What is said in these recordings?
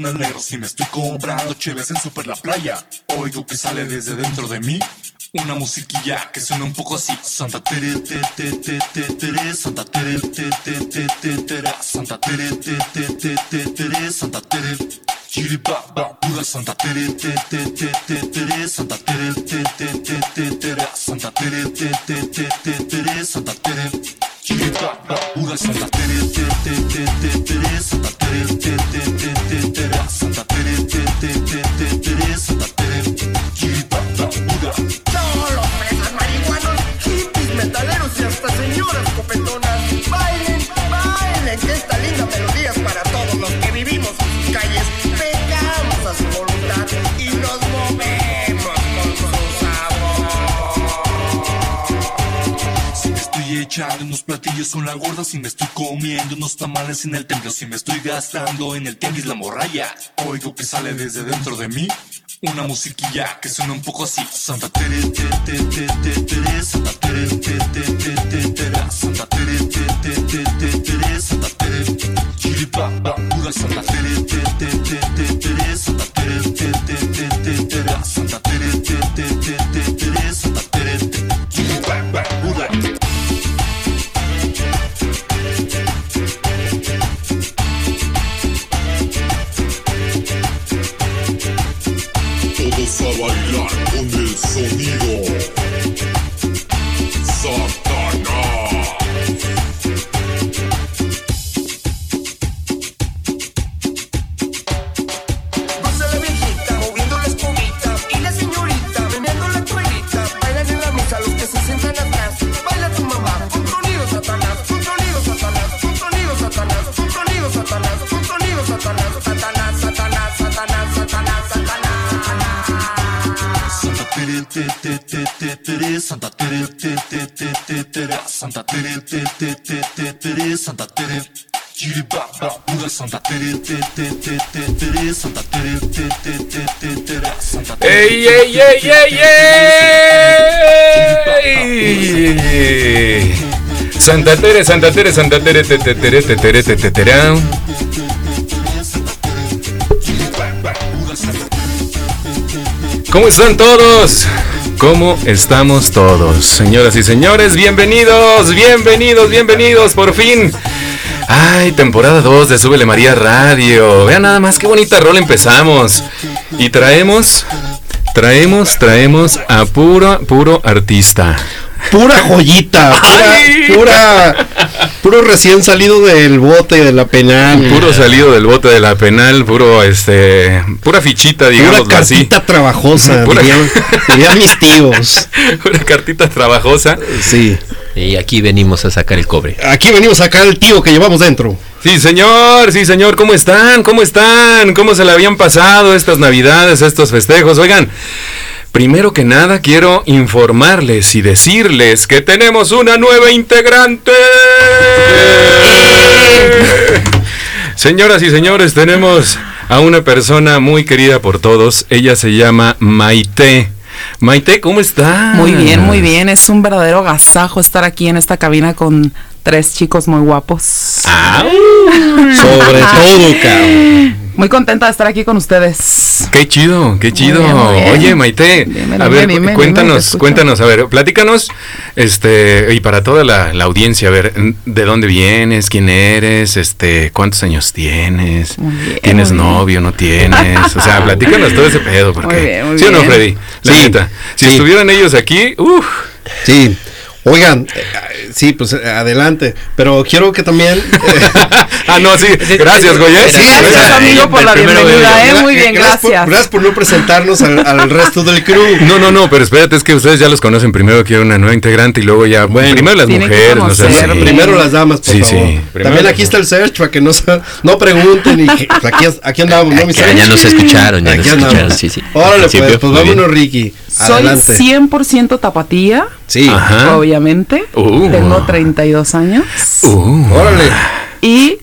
negro, si me estoy comprando cheves en Super La Playa, oigo que sale desde dentro de mí una musiquilla que suena un poco así. Santa Tere, te, te, te, te, Santa Tere, te, te, te, te, tere, Santa Tere, te, te, te, te, Santa Tere. Chiripa, Santa Tere, te, te, te, te, Santa Tere, te, te, te, te, tere, Santa Tere, te, te, te, te, Santa Tere. Chiripa, Santa Tere, te, te, te, te, estoy echando unos platillos con la gorda, si me estoy comiendo unos tamales en el templo, si me estoy gastando en el tenis la morralla, oigo que sale desde dentro de mí una musiquilla que suena un poco así. Santa Tere, te, te, te, te, tere, Santa Tere, te, te, te, te, tere, Santa Tere, te, te, te, te, tere, Santa Tere. Chiripa, pura Santa Tere, te, te, te, te, tere, Santa Tere, te, te, te, te, tere, Santa Tere, te, te, te, te, tere, Santa Santa Tere, te, te, te, te, tere, Santa Tere, te, te, te, te, tere, Santa Tere. Tere, te, te, te, te, tere, Santa Tere, te, te, te, te, tere, Santa Tere. ¡Ey, ey, ey, ey, ey! Santa Tere, Santa Tere, Santa Tere, te, te, tere, te, tere, te, te, terá. ¿Cómo están todos? ¿Cómo estamos todos? Señoras y señores, bienvenidos, bienvenidos, bienvenidos, por fin. Ay, temporada 2 de Súbele María Radio. Vean nada más qué bonita rol empezamos. Y traemos, traemos, traemos a puro, puro artista. Pura joyita, pura, pura, puro recién salido del bote de la penal. Puro salido del bote de la penal, puro, este, pura fichita, Pura digamos así. cartita trabajosa, Pura- dirían, dirían mis tíos. Una cartita trabajosa. Sí. Y aquí venimos a sacar el cobre. Aquí venimos a sacar el tío que llevamos dentro. Sí, señor, sí, señor, ¿cómo están? ¿Cómo están? ¿Cómo se le habían pasado estas navidades, estos festejos? Oigan, primero que nada quiero informarles y decirles que tenemos una nueva integrante. Señoras y señores, tenemos a una persona muy querida por todos. Ella se llama Maite. Maite, ¿cómo está? Muy bien, muy bien. Es un verdadero agasajo estar aquí en esta cabina con tres chicos muy guapos. Ah, Sobre todo, cabrón. Muy contenta de estar aquí con ustedes. Qué chido, qué chido. bien, muy bien. Oye, Maite, Dime, a ver, dime, cuéntanos, cuéntanos, a ver, platícanos, este, y para toda la, la audiencia, a ver, ¿de dónde vienes? ¿Quién eres? Este, ¿cuántos años tienes? Bien, ¿Tienes novio? ¿No tienes? O sea, platícanos todo ese pedo, porque, Muy bien, muy ¿sí o no. Freddy? La Sí, neta, si sí. estuvieran ellos aquí, uff, Sí. Oigan, eh, sí, pues eh, adelante. Pero quiero que también. eh, ah, no, sí, gracias, Goya. Sí, Gracias, Gracias, amigo, por la primero bienvenida, ¿eh? Muy bien, gracias por- gracias. por no presentarnos al, al resto del crew. No, no, no, pero espérate, es que ustedes ya los conocen. Primero quiero una nueva integrante y luego ya. Bueno, primero las que mujeres, no sé. conocerme. Primero las damas, por Sí, favor. sí, primero También aquí está el search para que no, no pregunten. Y que- pues aquí, aquí andamos, ¿no, mi Ya, search? ya nos escucharon, ya Aquí nos escucharon, andamos. sí, sí. Órale, Al pues, pues vámonos, Ricky. Soy Adelante. 100% tapatía, Sí. Ajá. obviamente. Uh. Tengo 32 años. Uh. Órale. Y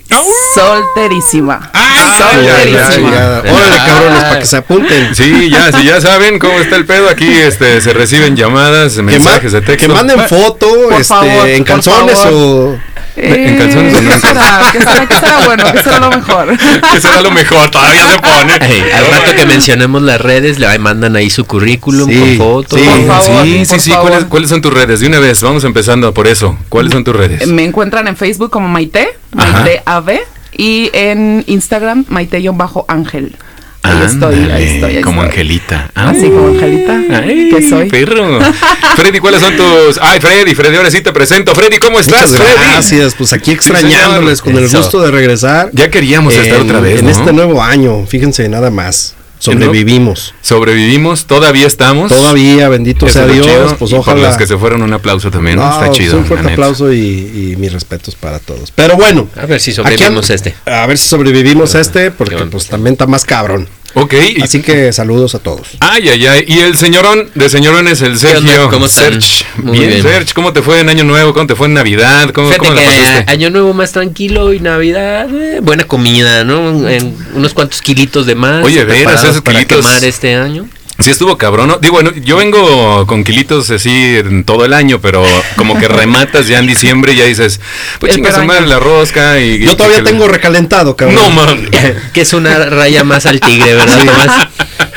solterísima. Ay, solterísima. Ya, Órale, cabrones, para que se apunten. Sí, ya, sí, ya saben cómo está el pedo. Aquí este, se reciben llamadas, mensajes de texto. que manden foto Por este, favor, en por calzones favor. O. En calzones o no. ¿qué será? ¿Qué será? ¿Qué será bueno? ¿Qué será lo mejor? Que será lo mejor, todavía se pone. Ey, al rato que mencionemos las redes, le mandan ahí su currículum Sí, con fotos. sí. Por favor, sí, sí, por sí. favor. ¿Cuáles, ¿Cuáles son tus redes? De una vez, vamos empezando por eso. ¿Cuáles son tus redes? Me encuentran en Facebook como Maite, Ajá. Maite AB, y en Instagram Maite-Ángel. Ahí estoy, ahí Ándale, estoy, ahí Como estoy. Angelita. Así como Angelita. Ay, que soy. perro. Freddy, ¿cuáles son tus...? Ay, Freddy, Freddy, ahora sí te presento. Freddy, ¿cómo estás, Muchas Freddy? gracias, pues aquí extrañándoles con el gusto de regresar. Ya queríamos estar otra vez, En ¿no? este nuevo año, fíjense nada más. Sobrevivimos. Sobrevivimos, todavía estamos. Todavía, bendito Eso sea Dios, chido. pues Y por ojalá. los que se fueron, un aplauso también, ¿no? No, Está pues, chido. Un fuerte aplauso y, y mis respetos para todos. Pero bueno. A ver si aquí sobrevivimos an- este. A ver si sobrevivimos a este, porque bueno. pues también está más cabrón. Ok. y- Así que saludos a todos. Ay, ay, ay. Y el señorón de señorones, el ¿Qué onda? Sergio. ¿Cómo? Serge. Muy bien, bien. Serge, ¿cómo te fue en Año Nuevo? ¿Cómo te fue en Navidad? ¿Cómo, Fíjate cómo la pasaste? año nuevo más tranquilo y Navidad, eh, buena comida, ¿no? En unos cuantos kilitos de más. Oye, veras, esos para kilitos. quemar este año. Sí estuvo cabrón, ¿no? Digo, bueno, yo vengo con kilitos así en todo el año, pero como que rematas ya en diciembre y ya dices, pues chinga su Espera, madre la rosca y... Yo y- todavía tengo recalentado, cabrón. No, man. que es una raya más al tigre, ¿verdad, Tomás?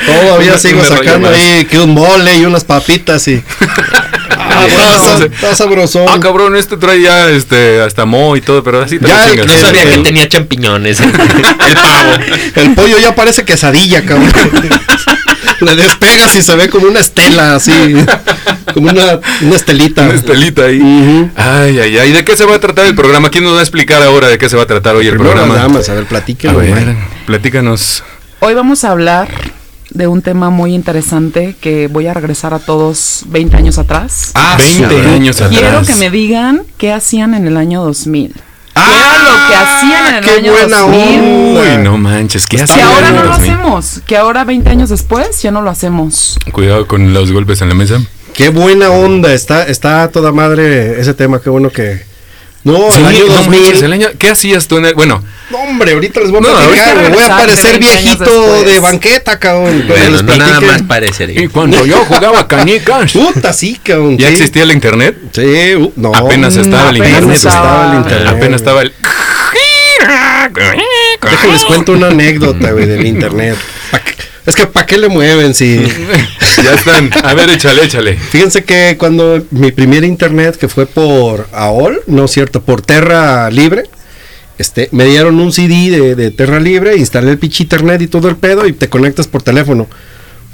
Todavía Una- sigo una sacando ahí que un mole y unas papitas y. Ah, bueno, está- está sabrosón. Ah, cabrón, este trae ya este, hasta mo y todo, pero así te Ya, lo chingas. No El- sabía que el- tenía champiñones. El pavo. El pollo ya parece quesadilla, cabrón. Le despegas y se ve como una estela así. Como una, una estelita. Una estelita ahí. Ujú. Ay, ay, ay. ¿De qué se va a tratar el programa? ¿Quién nos va a explicar ahora de qué se va a tratar hoy el Primero programa? las damas, a ver, a platíquenlo. ver, platícanos. Hoy vamos a hablar de un tema muy interesante que voy a regresar a todos 20 años atrás. Ah, 20 cabrón. años atrás. Quiero que me digan qué hacían en el año 2000. Ah, ¿Qué era lo que hacían en el qué año buena 2000? onda. Uy, no manches, ¿qué Está Que hacían ahora no lo 2000? hacemos, que ahora 20 años después ya no lo hacemos. Cuidado con los golpes en la mesa. Qué buena onda. Está, está toda madre ese tema. Qué bueno que. No, Sí, el año no 2000. manches, el año- ¿Qué hacías tú en el, Bueno, No, hombre, ahorita les voy a No, platicar. Voy a parecer 20 años viejito de banqueta, cabrón. Bueno, no nada más parecería. y cuando yo jugaba canicas. Puta, sí, cabrón. ¿Ya existía el internet? Sí, uh, no. Apenas estaba el apenas internet. estaba el internet. Apenas estaba el. Déjenles cuento una anécdota, güey, del internet. Es que ¿para qué le mueven si...? Ya están. A ver, échale, échale. Fíjense que cuando mi primer internet, que fue por AOL, no es cierto, por Terra Libre, este, me dieron un CD de, de Terra Libre, instalé el pinche internet y todo el pedo y te conectas por teléfono.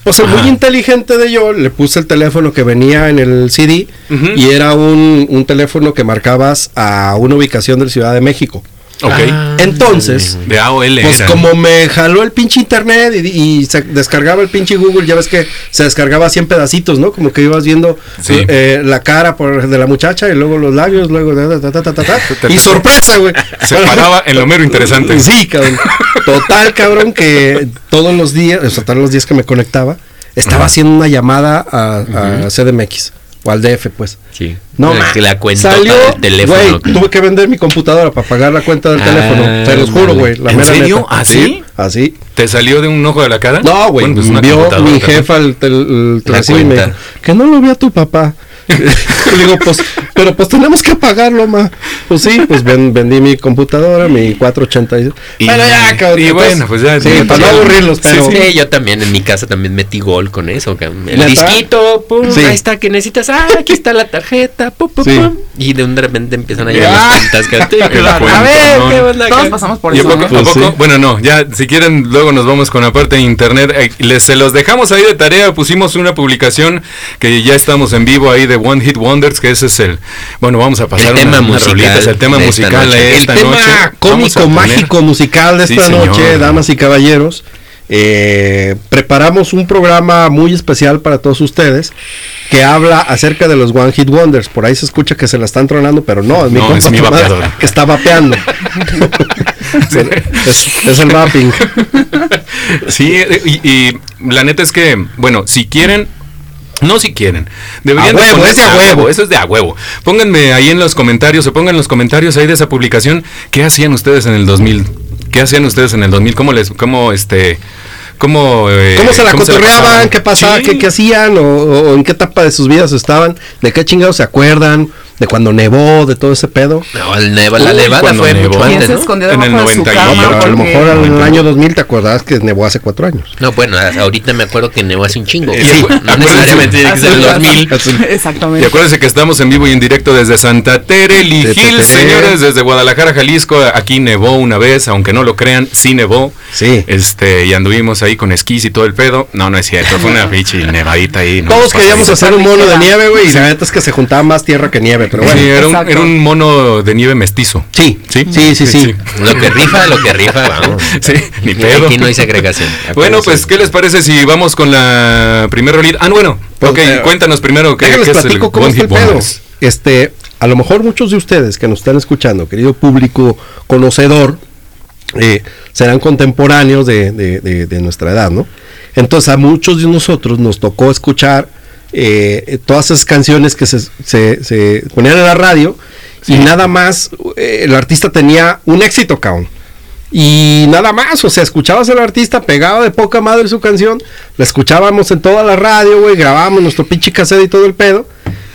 Pues el muy inteligente de yo le puse el teléfono que venía en el CD y era un, un teléfono que marcabas a una ubicación de la Ciudad de México. Ok. Ah, Entonces, De AOL. pues era. como me jaló el pinche internet y, y se descargaba el pinche Google, ya ves que se descargaba así en pedacitos, ¿no? Como que ibas viendo Sí. eh, la cara por, de la muchacha y luego los labios, luego ta, ta, ta, y sorpresa, güey. Se paraba en lo mero interesante. Sí, cabrón. Total, cabrón, que todos los días, o sea, todos los días que me conectaba, estaba haciendo una llamada a, a CDMX o al DF, pues. Sí. No, la, ma- que la cuenta salió, del teléfono. güey, tuve que vender mi computadora para pagar la cuenta del Ah, teléfono. Se los juro, güey. la ¿En mera serio? neta. ¿Así? Así. ¿Te salió de un ojo de la cara? No, güey. Bueno, pues vio mi jefa el, el La y me dijo, que no lo vea tu papá. Le digo, pues, Pero pues tenemos que pagarlo, ma. Pues sí, pues ven- vendí mi computadora, mi 486. Y- bueno, ya, cabrón. y bueno, pues ya- Sí, para no aburrirlos, Sí, pero. Sí, yo también en mi casa también metí gol con eso. cabrón. El disquito, pum, Sí. ahí está que necesitas. Ah, aquí está la tarjeta, pum, pum, Sí. pum. Y de un de repente empiezan a llegar Ah. las cuentas. cabrón. El a ver, ¿no? qué onda. Todos pasamos por ¿Y a eso. poco, ¿no? a Pues poco? sí. Bueno, no, ya, si quieren, luego nos vamos con la parte de internet. Eh, les, se los dejamos ahí de tarea. Pusimos una publicación que ya estamos en vivo ahí de One Hit Wonders, que ese es el. Bueno, vamos a pasar El tema unas- musical el tema de esta musical noche. El esta tema noche. Cómico, mágico, musical de esta noche, damas y caballeros. eh, preparamos un programa muy especial para todos ustedes que habla acerca de los One Hit Wonders. Por ahí se escucha que se la están tronando, pero no, es mi, No, es mi vapeador. que está vapeando. es, es el vaping. Sí, y, y la neta es que, bueno, si quieren, no si quieren, deberían A de huevo, ponerse de a huevo. eso es de a huevo. Pónganme ahí en los comentarios, o pongan en los comentarios ahí de esa publicación, ¿qué hacían ustedes en el 2000? ¿Qué hacían ustedes en el 2000? ¿Cómo les, cómo este, cómo, eh, ¿Cómo se la cotorreaban? pasaban? ¿Qué pasaba? Sí. ¿Qué, qué hacían? O, o en qué etapa de sus vidas estaban? ¿De qué chingados se acuerdan? ¿De cuando nevó? ¿De todo ese pedo? No, el neva- la nevada fue nevó. mucho ¿Quién antes, se ¿no? escondió En el debajo de su 91, cama? Pero a lo mejor en el año 2000 te acordabas que nevó hace cuatro años. No, bueno, ahorita me acuerdo que nevó hace un chingo. Sí. No necesariamente tiene que ser el 2000. Y Exactamente. acuérdense que estamos en vivo y en directo desde Santa Tere, Teteré. señores, desde Guadalajara, Jalisco. Aquí nevó una vez, aunque no lo crean, sí nevó. Sí. Este, y anduvimos ahí con esquís y todo el pedo. No, no es cierto, fue una pinche nevadita ahí. ¿no? Todos queríamos hacer un mono de nieve, güey, y la neta es que se juntaba más tierra que nieve, pero bueno. Sí, era un, era un mono de nieve mestizo. Sí, Sí, sí, sí, sí. Lo que rifa, lo que rifa, vamos. Sí, ni pedo. Aquí no hay segregación. Bueno, pues, ¿qué les parece si vamos con la primera rolita? Ah, bueno, Pues, ok, eh, cuéntanos primero qué, qué es el platico cómo está el pedo. Este, a lo mejor muchos de ustedes que nos están escuchando, querido público conocedor, eh, serán contemporáneos de, de- de- de nuestra edad, ¿no? Entonces a muchos de nosotros nos tocó escuchar eh, todas esas canciones que se, se- se ponían en la radio y nada más eh, el artista tenía un éxito, cabrón. Y nada más, o sea, escuchabas al artista, pegaba de poca madre su canción, la escuchábamos en toda la radio, güey, grabábamos nuestro pinche cassette y todo el pedo.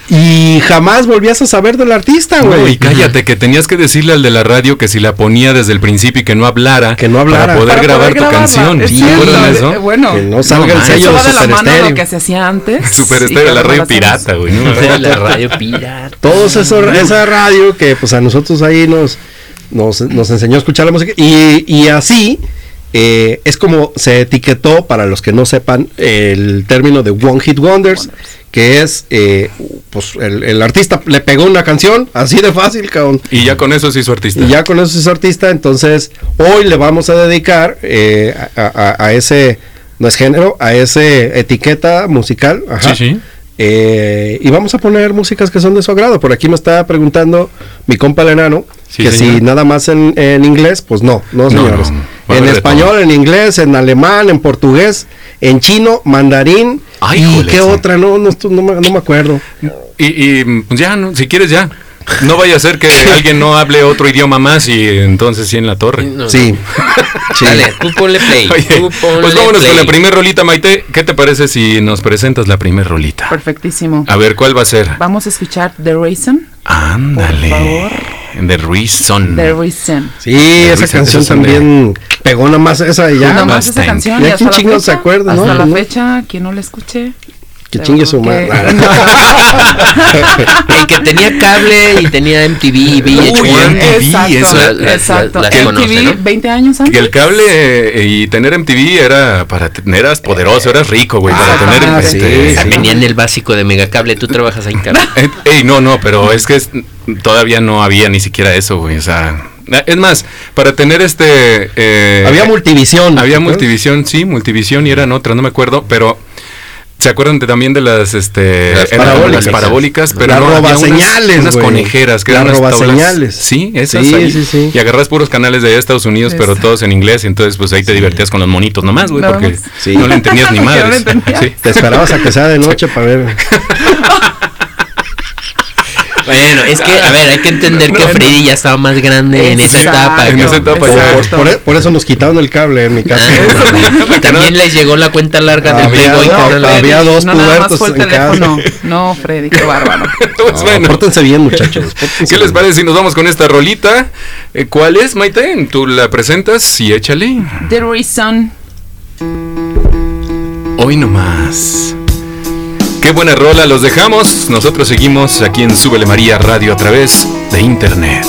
Y jamás volvías a saber del artista, No, güey. y cállate, que tenías que decirle al de la radio que si la ponía desde el principio y que no hablara, Que no hablara. para poder Para grabar poder tu grabarla, canción. es ¿Se cierto, acuerdan de eh, eso? Bueno, Que no salga el manches. sello de de la Super mano Estéreo. lo que se hacía antes. Super Estéreo, la radio pirata, güey. ¿no? La radio pirata. Todos eso, esa radio que pues a nosotros ahí nos, nos, nos enseñó a escuchar la música. Y, y así eh, es como se etiquetó, para los que no sepan, el término de One Hit Wonders, que es, eh, pues el, el artista le pegó una canción, así de fácil, cabrón. Y ya con eso se hizo artista. Y ya con eso es artista, entonces hoy le vamos a dedicar eh, a, a- a ese, no es género, a ese etiqueta musical. ajá. Sí, sí. Eh, y vamos a poner músicas que son de su agrado. Por aquí me está preguntando mi compa el enano Sí, que señor. si nada más en, en inglés, pues no, no señores. no. Va en español, todo. en inglés, en alemán, en portugués, en chino, mandarín Ay, y qué sí. otra, no, no, me, no me acuerdo. Y, y, pues ya, ¿no? si quieres ya. No vaya a ser que alguien no hable otro idioma más y entonces sí en la torre. No, Sí. sí. Dale, tú ponle play. Oye, tú ponle pues vámonos play. con la primera rolita, Maite. ¿Qué te parece si nos presentas la primera rolita? Perfectísimo. A ver, ¿cuál va a ser? Vamos a escuchar The Reason. Ándale. Por favor. The Reason. The Reason. Sí, La esa risa, canción son de- también pegó nada más esa y ya. Nada más esa canción. ¿Y a hasta quién chingados se acuerda, Hasta no? la fecha, quien no la escuche. Que chingue su que- madre. El que tenía cable y tenía MTV y VH1. Uy, MTV, Exacto, eso. La- la- exacto. la- la MTV, conoce, ¿no? 20 años antes. Que el cable eh, y tener MTV era para eras poderoso, eras rico, güey, para tener Ah, este, sí, Ah, sí. Venía en el básico de Megacable, tú trabajas ahí, cara. Eh, ey, no, no, pero es que es- todavía no había ni siquiera eso, güey. O sea, eh, es más, para tener este. eh, Había multivisión. Había multivisión, sí, multivisión y eran otras, no me acuerdo, pero. ¿Se acuerdan de- también de las, este, Las eran parabólicas. las parabólicas? Pero Las no, había unas- robaseñales, Unas, güey. conejeras, que Las eran unas tablas- robaseñales. Sí, esas Sí, ahí. sí, sí. Y agarras puros canales de allá de Estados Unidos, pero todos en inglés, y entonces pues ahí te divertías con los monitos nomás, güey, porque no le entendías ni madres. entendía. Sí. Te esperabas a que sea de noche para ver. Bueno, es que, a ver, hay que entender que Freddy ya estaba más grande en esa etapa. En esa etapa ya. Por, por por eso nos quitaron el cable en mi casa. Ah, También les llegó la cuenta larga del Playboy. había dos pubertos en casa. No, Freddy, qué bárbaro. Pues No, bueno. pórtense bien, muchachos. pórtense ¿Qué les parece si nos vamos con esta rolita? Eh, ¿Cuál es, Maite? ¿Tú la presentas? Y échale. The Reason. Hoy no más. Qué buena rola, los dejamos. Nosotros seguimos aquí en Súbele María Radio a través de internet.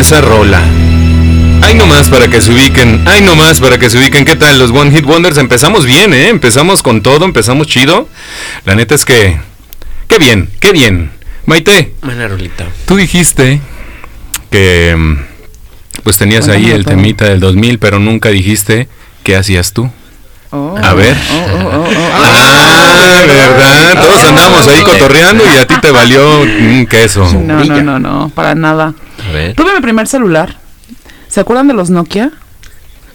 Esa rola? Ay nomás para que se ubiquen, ay nomás para que se ubiquen. ¿Qué tal los One Hit Wonders? Empezamos bien, ¿eh? Empezamos con todo, empezamos chido. La neta es que... Qué bien, qué bien. Maite, Buena rolita. tú dijiste que... mm, Pues tenías ahí el todo. temita del 2000, pero nunca dijiste qué hacías tú. Oh, A ver. oh, oh, oh, oh. Ah, ¿verdad? Todos andamos ahí cotorreando y a ti te valió un queso. No, no, no, no, para nada. A ver. Tuve mi primer celular. ¿Se acuerdan de los Nokia? De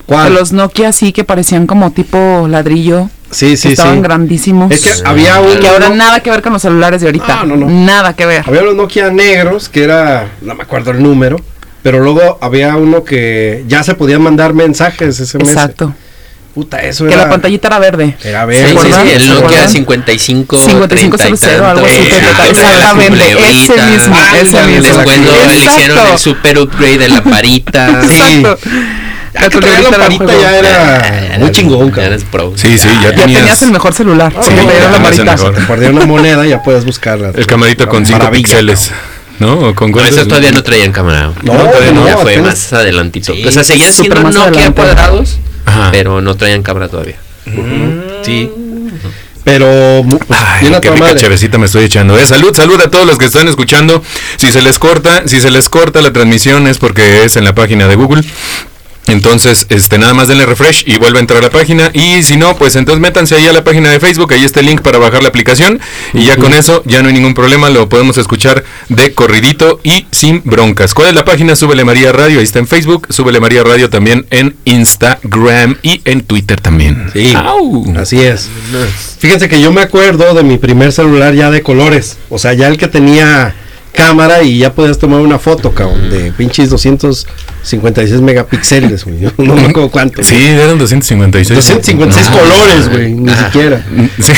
¿Cuál? los Nokia sí que parecían como tipo ladrillo. Sí, que sí, estaban sí. grandísimos. Es que había y un. que ahora nada que ver con los celulares de ahorita. Ah, no, no. Nada que ver. Había unos Nokia negros que era, no me acuerdo el número, pero luego había uno que ya se podían mandar mensajes SMS. Exacto. Puta, eso Que era. la pantallita era verde. Era Sí, verde. sí, ¿Recuerdan? sí, el Nokia ¿Recuerdan? 55 5500, 30 y algo así, Ah, exactamente, la ese mismo, ese mismo. Después Exacto. hicieron el super upgrade de la parita. Exacto. Ya que traía la era parita ya era Ah, muy chingón, cabrón. pro. Sí, sí, ya Ya tenías. tenías el mejor celular. Sí, Sí, la mejor. Te perdía una moneda, ya puedes buscarla. El camarito con 5 Maravilla, píxeles. ¿No? ¿O con No, esos todavía no traían cámara. No, todavía no, ya fue apenas- más adelantito. Sí, o sea, seguían súper siendo más Nokia adelante. cuadrados, Ajá. pero no traían cámara todavía. Sí. Pero pues, Ay, bien a qué rica madre. chevecita me estoy echando. Eh, salud, salud a todos los que están escuchando. Si se les corta, si se les corta la transmisión es porque es en la página de Google. Entonces, este, nada más denle refresh y vuelve a entrar a la página. Y si no, pues entonces métanse ahí a la página de Facebook, ahí está el link para bajar la aplicación. Y ya con eso ya no hay ningún problema, lo podemos escuchar de corridito y sin broncas. ¿Cuál es la página? Súbele María Radio, ahí está en Facebook. Súbele María Radio también en Instagram y en Twitter también. Sí. Au. Así es. Fíjense que yo me acuerdo de mi primer celular ya de colores. O sea, ya el que tenía cámara y ya podías tomar una foto, cabrón, de pinches 256 megapíxeles, güey. No me acuerdo cuánto. Sí, eran 256. 256 Ah. colores, güey, ni Ah. siquiera. Sí.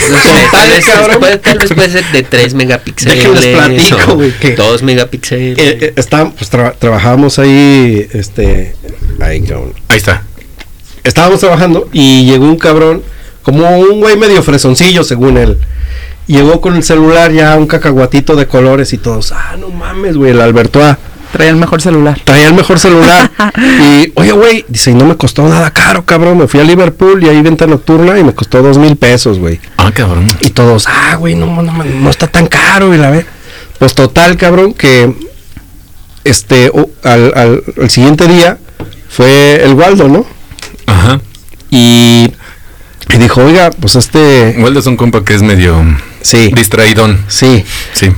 Tal vez, cabrón. puede, tal vez puede ser de 3 megapíxeles. Déjenles platico, güey, que- 2 megapíxeles. Eh, eh, está- pues tra- trabajábamos ahí, este, ahí, cabrón. Ahí está. estábamos trabajando y llegó un cabrón, como un güey medio fresoncillo, según él. Llegó con el celular ya un cacahuatito de colores y todos, ah, no mames, güey, el Alberto A. Traía el mejor celular. Traía el mejor celular. y, oye, güey, dice, y no me costó nada caro, cabrón. Me fui a Liverpool y ahí venta nocturna y me costó dos mil pesos, güey. Ah, cabrón. Y todos, ah, güey, no, no, no, no está tan caro, y la ve. Pues total, cabrón, que este, al, al- al siguiente día fue el Waldo, ¿no? Ajá. Y, y dijo, oiga, pues este, Waldo es un compa que es medio sí, distraidón. sí. Sí.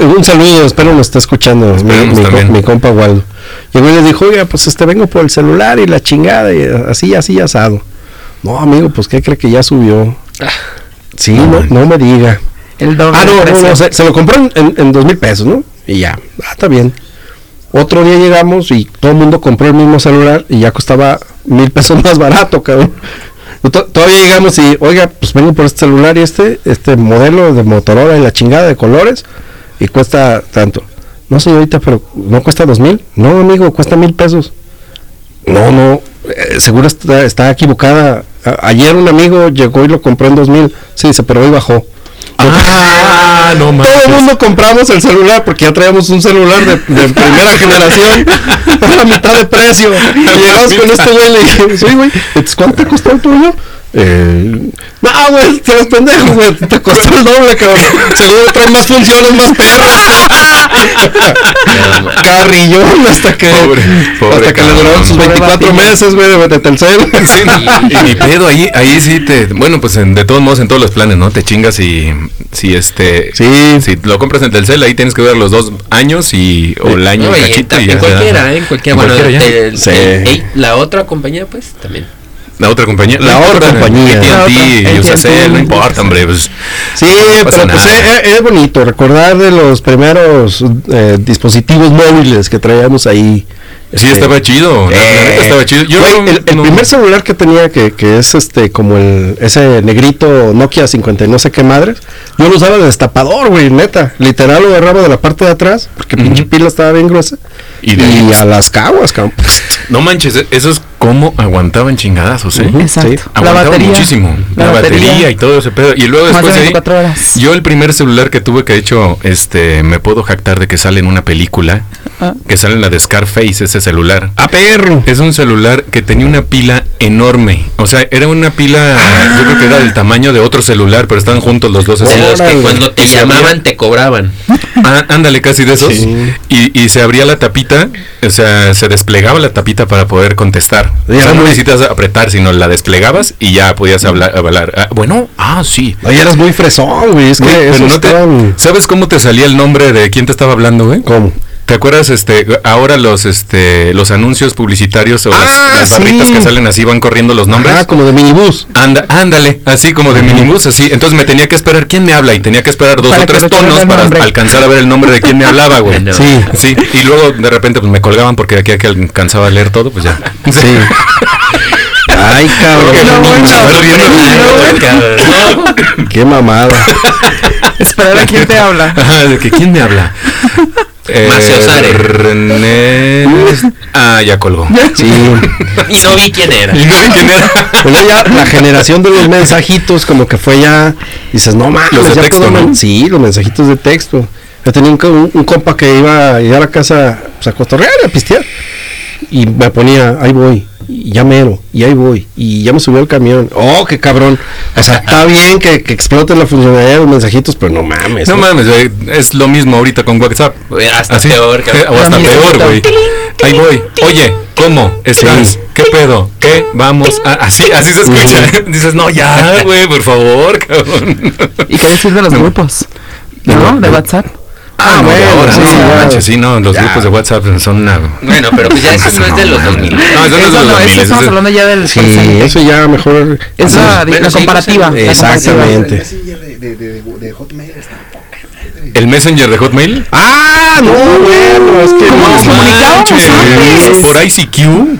Un saludo, espero nos esté escuchando mi, compa Waldo. Llegó y le dijo, oiga, pues este vengo por el celular y la chingada, y así, así asado. No, amigo, pues qué cree que ya subió. Sí, no, no me diga. El doble Ah, de no, no, no, se, se lo compró en dos mil pesos, ¿no? Y ya, ah, está bien. Otro día llegamos y todo el mundo compró el mismo celular y ya costaba mil pesos más barato, cabrón. Todavía llegamos y, oiga, pues vengo por este celular y este, este modelo de Motorola y la chingada de colores y cuesta tanto. No, señorita, pero ¿no cuesta dos mil? No, amigo, cuesta mil pesos. No, no, eh, seguro está, equivocada. Ayer un amigo llegó y lo compró en dos mil. Sí, dice, pero hoy bajó. Ah, no Todo el mundo compramos el celular porque ya traíamos un celular de, de primera generación a la mitad de precio. Y llegamos con este güey y le dijimos, oye, güey, ¿cuánto te costó el tuyo? Eh, no, güey, te eres pendejo, güey, te costó el doble, cabrón. Seguro trae más funciones, más perras. Carrillón hasta que, Pobre, pobre hasta que le duraron sus 24 meses, güey, de, de Telcel. Sí, y, y ni pedo, ahí, ahí sí te, bueno, pues en- de todos modos en todos los planes, ¿no? Te chingas y si este, Sí. si lo compras en Telcel, ahí tienes que ver los dos años y, o el año No, y y cachito en, y cualquiera, ¿eh? en cualquiera. En Bueno, cualquiera ya. el- Sí. el- el- la otra compañía, pues también. La otra compañía. La no otra importa, compañía. La AT&T, otra, no importa, hombre, pues. Sí, pero pues nada. es, es bonito recordar de los primeros eh, dispositivos móviles que traíamos ahí. Sí, Este, estaba chido. la- la eh, neta estaba chido. Yo güey, no- el, el no- primer celular que tenía que, que es este como el ese negrito Nokia 50 y no sé qué madres, yo lo usaba de destapador, güey, neta. Literal lo agarraba de la parte de atrás, porque pinche pila estaba bien gruesa. Y Y, de ahí, pues, a las caguas, cabrón. No manches, e- como aguantaban chingadazos, ¿eh? Exacto. Sí. La Aguantaba batería. muchísimo. La, batería. y todo ese pedo. Y luego Más después de ahí, 24 horas. yo el primer celular que tuve que de hecho, este, me puedo jactar de que sale en una película, Ah. que sale en la de Scarface ese celular. ¡A perro! Es un celular que tenía una pila enorme. O sea, era una pila, yo creo que era del tamaño de otro celular, pero estaban juntos los dos. así. Los que cuando te llamaban te cobraban. Ah, ándale, casi de esos. Sí. Y, y se abría la tapita, o sea, se desplegaba la tapita para poder contestar. Y O sea, era no necesitas apretar, sino la desplegabas y ya podías hablar. hablar. Ah, bueno, ah, sí. Oye, eras muy fresón, güey. Es que Güey, pero no te- ¿Sabes cómo te salía el nombre de quién te estaba hablando, güey? ¿Cómo? ¿Te acuerdas este ahora los este los anuncios publicitarios o las- Ah, las, barritas sí. que salen así van corriendo los nombres? Ah, como de minibús. Anda, ándale, así como de minibús, así. Entonces me tenía que esperar quién me habla y tenía que esperar dos Para o tres tonos para alcanzar a ver el nombre de quién me hablaba, güey. No. Sí. Sí, y luego de repente pues me colgaban porque aquí que alcanzaba a leer todo, pues ya. Sí. Ay, cabrón. Cabrón. Qué mamada. Espera, ¿de quién te habla? Ajá, ¿de que quién me habla? Eh, Sare. René. Ah, ya colgó. Sí. Y no vi quién era. Y no vi quién era. Luego ya la generación de los mensajitos, como que fue ya. Dices, no mames, Los de texto, Sí, los mensajitos de texto. Yo tenía un- un compa que iba a ir a la casa pues, a cotorrear, a pistear. Y me ponía, ahí voy, y ya mero, y ahí voy, y ya me subió al camión. Oh, qué cabrón. O sea, está bien que, que exploten la funcionalidad de los mensajitos, pero no mames. No ¿no? mames, güey, es lo mismo ahorita con WhatsApp. Hasta Así, peor, cabrón. O hasta peor, güey. Ahí voy. Oye, ¿cómo? ¿Estás? Sí. ¿Qué pedo? ¿Qué? Vamos. a- así, así se escucha. Dices, no, ya, güey, por favor, cabrón. ¿Y qué decir de los grupos? ¿No? De WhatsApp. Ah, bueno, ahora, sí, no, manches, sí, no, los Ya. grupos de WhatsApp son una... Bueno, pero pues ya eso no es de los 2000. No, eso no es de los no, 2000, es que eso estamos es- hablando ya del Sí, eso ya mejor. Es la, comparativa. en- la Exactamente. ¿El Messenger de Hotmail? Ah, no, bueno, es que. ¿Cómo nos no comunicábamos antes? Por ICQ.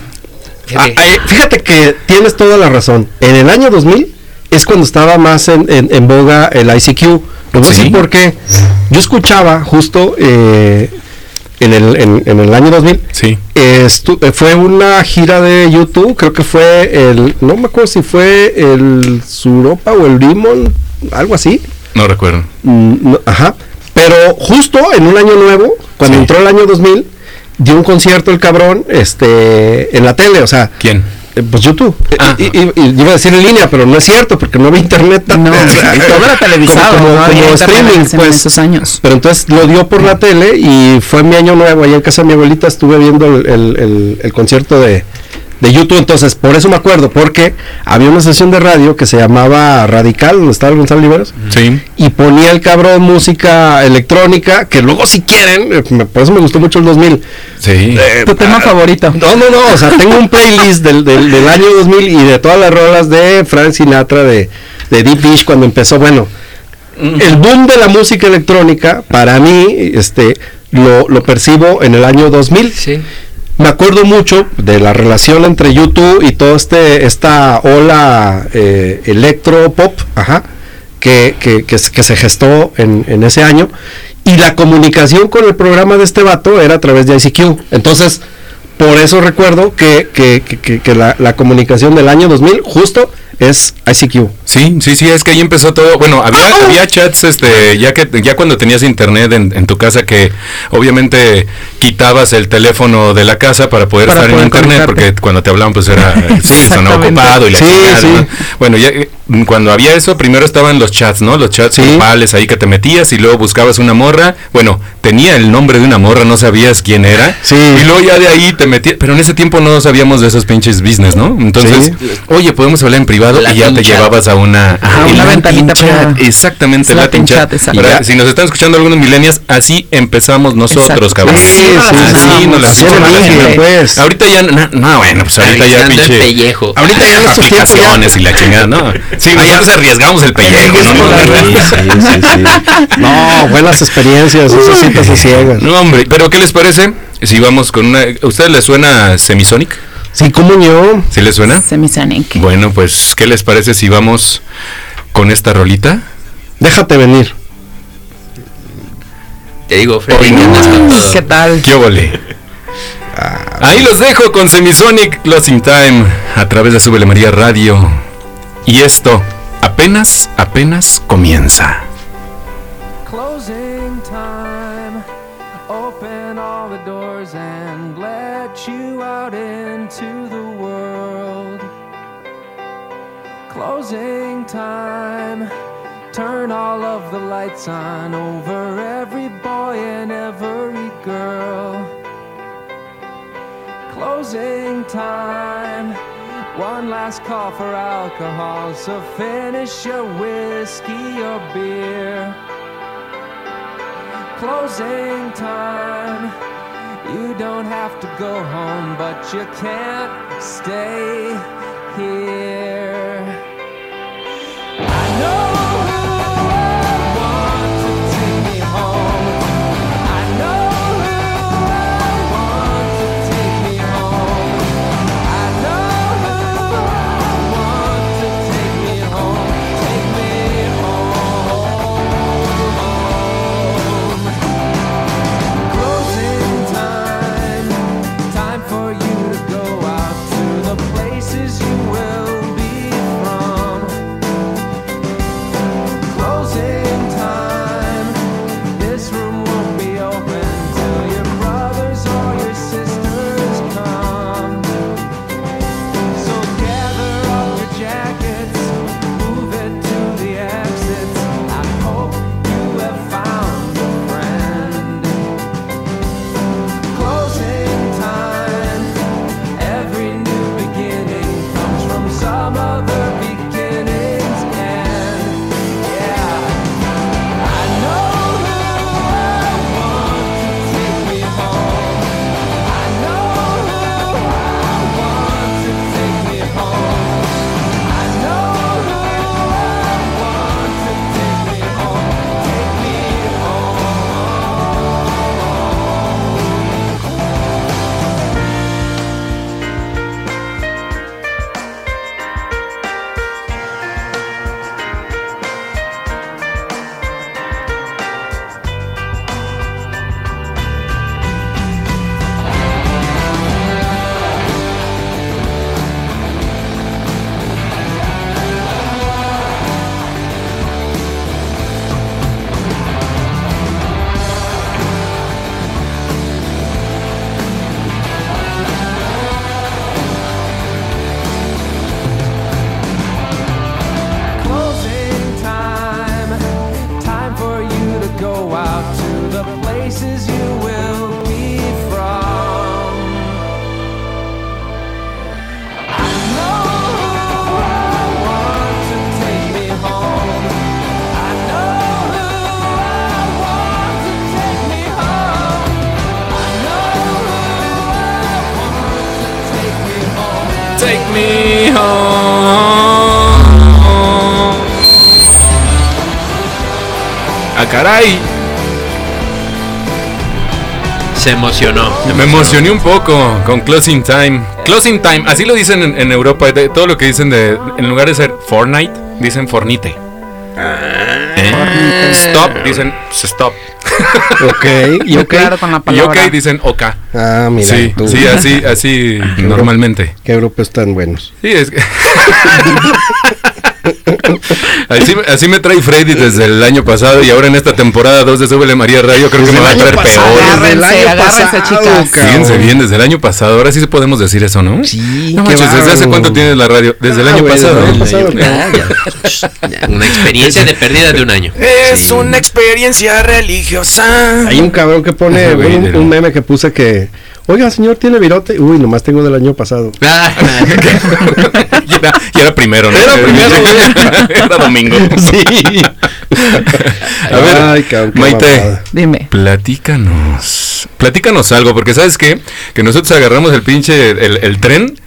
Ah, eh, fíjate que tienes toda la razón. En el año 2000 es cuando estaba más en, en- en boga el ICQ. Lo voy a Sí. decir porque yo escuchaba justo eh, en, el, en, en el año 2000. Sí. estu- eh, fue una gira de YouTube, creo que fue el, no me acuerdo si fue el Suropa o el Limon, algo así. No recuerdo. Mm, no, ajá. Pero justo en un año nuevo, cuando Sí. entró el año 2000, dio un concierto el cabrón este, en la tele, o sea, ¿Quién? Eh, pues YouTube. Ah. Y, y- y iba a decir en línea, pero no es cierto, porque no había internet. No, todo era televisado. Como, como- no como streaming, en pues. esos años. Pero entonces lo dio por la tele y fue mi año nuevo. Allá en casa de mi abuelita estuve viendo el, el- el- el concierto de, de YouTube. Entonces, por eso me acuerdo, porque había una sesión de radio que se llamaba Radical, donde estaba el Gonzalo Oliveros Sí. y ponía el cabrón música electrónica, que luego si quieren, eh, me- por eso me gustó mucho el 2000. Sí. Eh, Tu tema favorito. No, no, no, o sea, tengo un playlist del, del, del año 2000 y de todas las rolas de Frank Sinatra, de, de Deep Dish cuando empezó, bueno, el boom de la música electrónica, para mí, este, lo, lo percibo en el año 2000. Sí. Me acuerdo mucho de la relación entre YouTube y todo este esta ola eh, electro pop, que, que, que, se- que se gestó en, en ese año. Y la comunicación con el programa de este vato era a través de ICQ. Entonces, por eso recuerdo que, que, que- que- la, la comunicación del año 2000 justo es ICQ. Sí, sí, sí, es que ahí empezó todo. Bueno, había, había chats, este, ya que ya cuando tenías internet en, en tu casa, que obviamente quitabas el teléfono de la casa para poder Para estar en internet, porque cuando te hablaban, pues era sí, sonaba ocupado y la Sí, sí. ¿no? Bueno, ya cuando había eso, primero estaban los chats, ¿no? Los chats Sí. grupales ahí que te metías y luego buscabas una morra. Bueno, tenía el nombre de una morra, no sabías quién era. Sí. Y luego ya de ahí te metías, pero en ese tiempo no sabíamos de esos pinches business, ¿no? Entonces, oye, podemos hablar en privado y ya te chat. llevabas a una, Ajá, una ventanita chat, privada. exactamente, Latin, Latin chat. Si nos están escuchando algunos millennials, así empezamos nosotros, Exacto. cabrón. Sí, sí, así nos la sí, pusimos sí, a la sí, gente. pues. Ahorita ya, no, bueno, pues ahorita ya pinche pellejo. Ahorita ya ya- aplicaciones y la chingada, ¿no? Sí, nosotros arriesgamos el pellejo, ¿no? Sí, sí, sí. No, buenas experiencias, esas citas se ciegas. No, hombre, pero ¿qué les parece? Si vamos con una... ¿A ustedes les suena Semisonic? Sí, como yo. ¿Sí les suena? Semisonic. Bueno, pues, ¿qué les parece si vamos con esta rolita? Déjate venir. Te digo, Freddy. ¿Qué tal? ¿Qué óvole? Ahí los dejo con Semisonic Closing Time a través de Súbele María Radio. Y esto apenas, apenas comienza. Closing time. Open all the doors and let you out into the world. Closing time. Turn all of the lights on over every boy and every girl. Closing time. One last call for alcohol, so finish your whiskey or beer. Closing time. You don't have to go home, but you can't stay here. Caray. Se emocionó. se Me emocioné un poco con Closing Time. Closing Time, así lo dicen en, en Europa. de- todo lo que dicen de. En lugar de ser Fortnite, dicen Fornite. Eh, Stop, dicen stop. Ok, y ok. claro con la Y palabra. ok, dicen OK. Ah, mira. Sí, tú. sí, así, así normalmente. Qué europeos tan buenos. Sí, es que. así, me- así me trae Freddy desde el año pasado y ahora en esta temporada 2 de Súbele María Radio creo que me va a traer pasado, peor. desde el año agárrense, pasado, chicas. Fíjense bien, desde el año pasado. Ahora sí podemos decir eso, ¿no? Sí, No qué manches, ¿desde hace cuánto tienes la radio? Desde el año pasado. desde el año pasado. Ya, ya. Ya, Una experiencia de pérdida de un año. Es una experiencia religiosa. Hay un cabrón que pone un meme que puse que, oiga, señor, ¿tiene virote? Uy, nomás tengo del año pasado. Ah, y, era, y era primero, ¿no? Era primero, era domingo. Sí. A ver, Ay, cabrón, Maite, mamada. Dime. platícanos. Platícanos algo, porque ¿sabes qué? Que nosotros agarramos el pinche, el, el tren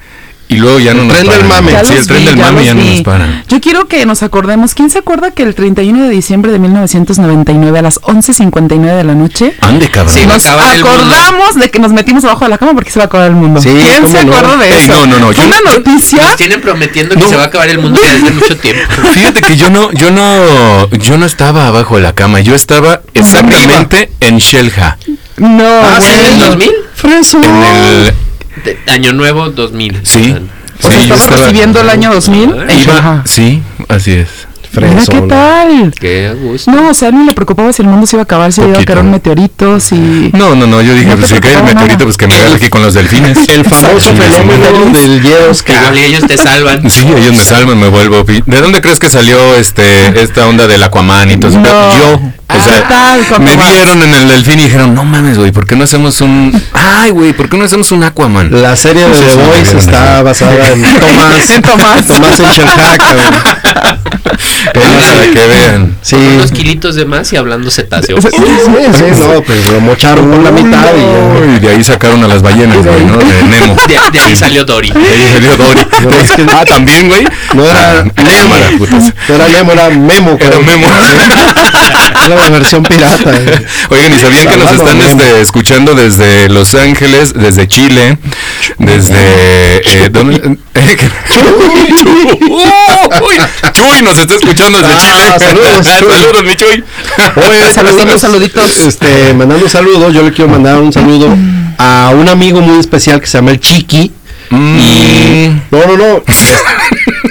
y luego ya no El nos tren del paran. mame. Ya Sí, los el tren vi, del mame ya no nos paran. Yo quiero que nos acordemos. ¿Quién se acuerda que el 31 de diciembre de 1999 a las 11.59 de la noche Ande, cabrón. Sí, va a nos acabar el mundo. acordamos de que nos metimos abajo de la cama porque se va a acabar el mundo? Sí, ¿Quién ¿cómo se no? acuerda de Ey, eso? no, no, no, Fue yo- una noticia. Nos tienen prometiendo que No. se va a acabar el mundo ya desde mucho tiempo. Fíjate que yo no, yo no, yo no estaba abajo de la cama, yo estaba exactamente en Shelja, No, Ah, ¿sí, en el bueno. 2000? Freso. en el, De- Año Nuevo 2000. sí, O sea, sí, yo estabas estaba- recibiendo el año 2000 en iba- sí, así es. Mira, ¿qué tal? Qué gusto. No, o sea, a no le preocupaba si el mundo se iba a acabar, si iba a caer un meteorito, si... No, no, no, yo dije, No pues si cae el meteorito, nada. pues que me agarre aquí con los delfines. El famoso fenómeno del Que igual ellos te salvan. Sí, ellos me salvan, me vuelvo. ¿De dónde crees que salió este esta onda del Aquaman y todo eso? No. Yo, Ah, o sea, ¿qué tal, me Max? vieron en el delfín y dijeron, no mames, güey, ¿por qué no hacemos un... Ay, güey, ¿por qué no hacemos un Aquaman? La serie de Sí, The sí, Voice sí, está sí. basada en Tomás. En Tomás. Tomás en Shanghai, cabrón. Para que vean. Sí. Con unos kilitos de más y hablando cetáceo. Sí, sí, no, pues lo mocharon por la mitad y. Uy, de ahí sacaron a las ballenas, güey, ¿no? De Nemo. De, de ahí salió Dory. De ahí salió Dory. No, es que- ah, también, güey. No era Ah, Nemo. No era Nemo, era Memo. Era. Memo. Era la versión pirata. eh. Oigan, ¿y sabían que nos están Nemo. este, escuchando desde Los Ángeles, desde Chile, desde... Eh, ¿dónde? Eh, que- Uy, Chuy nos está escuchando desde Ah, Chile. saludos, Chuy. saludos, mi Chuy. Oye, estamos, saluditos. Este, mandando saludos. Yo le quiero mandar un saludo a un amigo muy especial que se llama el Chiqui. Mm, No, no, no.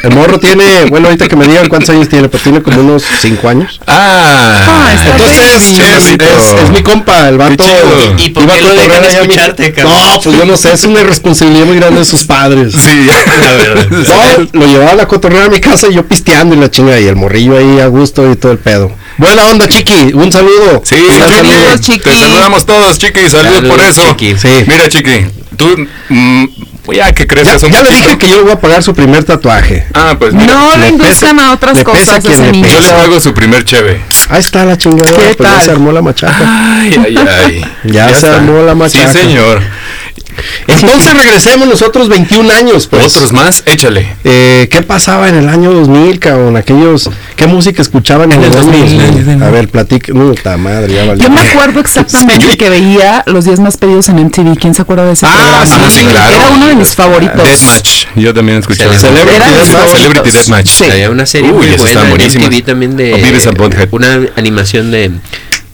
El morro tiene, bueno, ahorita que me digan cuántos años tiene, pero tiene como unos 5 años. ah, Ah, está Entonces, es, Chévere. es- es mi compa, el vato. chido. ¿Y por qué lo dejan mi- escucharte, cabrón? No, pues yo no sé, es una responsabilidad muy grande de sus padres. Sí, a ver. No, lo llevaba a la cotorrera a mi casa y yo pisteando y la chinga y el morrillo ahí a gusto y todo el pedo. Buena onda, chiqui, un saludo. Sí, Un saludos, Chiqui. Te saludamos todos, Chiqui. Saludos Saludos, por eso. Chiqui. Sí. Mira, Chiqui, tú mm, ya que crees Ya, que son ya le dije que yo voy a pagar su primer tatuaje. Ah, pues mira. No le le induzcan a otras a cosas ese niño. Yo le hago su primer cheve. Ahí está la chingadera, ¿Qué pues ya tal? se armó la machaca. Ay, ay, ay. Ya se armó la machaca. Sí, señor. Entonces regresemos nosotros 21 años, pues. Otros más, échale. Eh, ¿Qué pasaba en el año 2000, cabrón? Aquellos, ¿qué música escuchaban en, En el el 2000? 2000. A ver, platica. Puta madre, ya valió. Yo me acuerdo exactamente que veía los 10 más pedidos en MTV. ¿Quién se acuerda de ese Ah, programa? sí, sí, claro. Era uno de mis favoritos. Deathmatch. Yo también escuchaba. Celebrity. Era Deathmatch. Celebrity Deathmatch. Sí. Había una serie Uy, muy buena en. MTV también de una animación de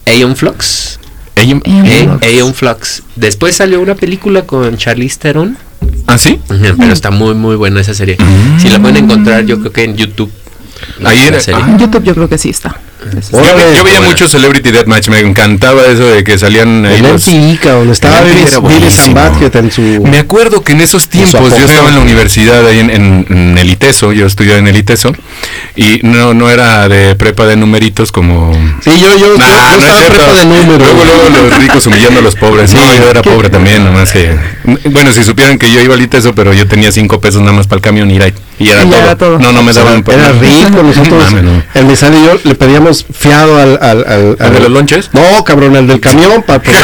Aeon Flux. Ella- Aeon Eh, Flux. Aeon Flux. Después salió una película con Charlize Theron, ¿Ah, sí? Pero está muy muy buena esa serie. Si la pueden encontrar, yo creo que en YouTube. Ahí la era- serie. ah. En YouTube yo creo que sí está. Yo, veía buena. mucho Celebrity Deathmatch. Me encantaba eso de que salían ahí En los- MTV, cabrón. Estaba El buenísimo. Butthead en su... Me acuerdo que en esos tiempos yo estaba en la universidad ahí en, en- en el ITESO, yo estudiaba en el ITESO y no no era de prepa de numeritos como Sí, yo, yo, yo, Nah, yo no es estaba cierto. prepa de números. Luego, luego los ricos humillando a los pobres. Sí. No, yo era pobre también, nomás que. Bueno, si supieran que yo iba al ITESO, pero yo tenía cinco pesos nada más para el camión y, era, y era, Y todo. era todo. No, no me daban Era rico, nosotros, no. el Misal y yo le pedíamos fiado al... al, al, ¿Al de los lonches? No, cabrón, al del camión para poder...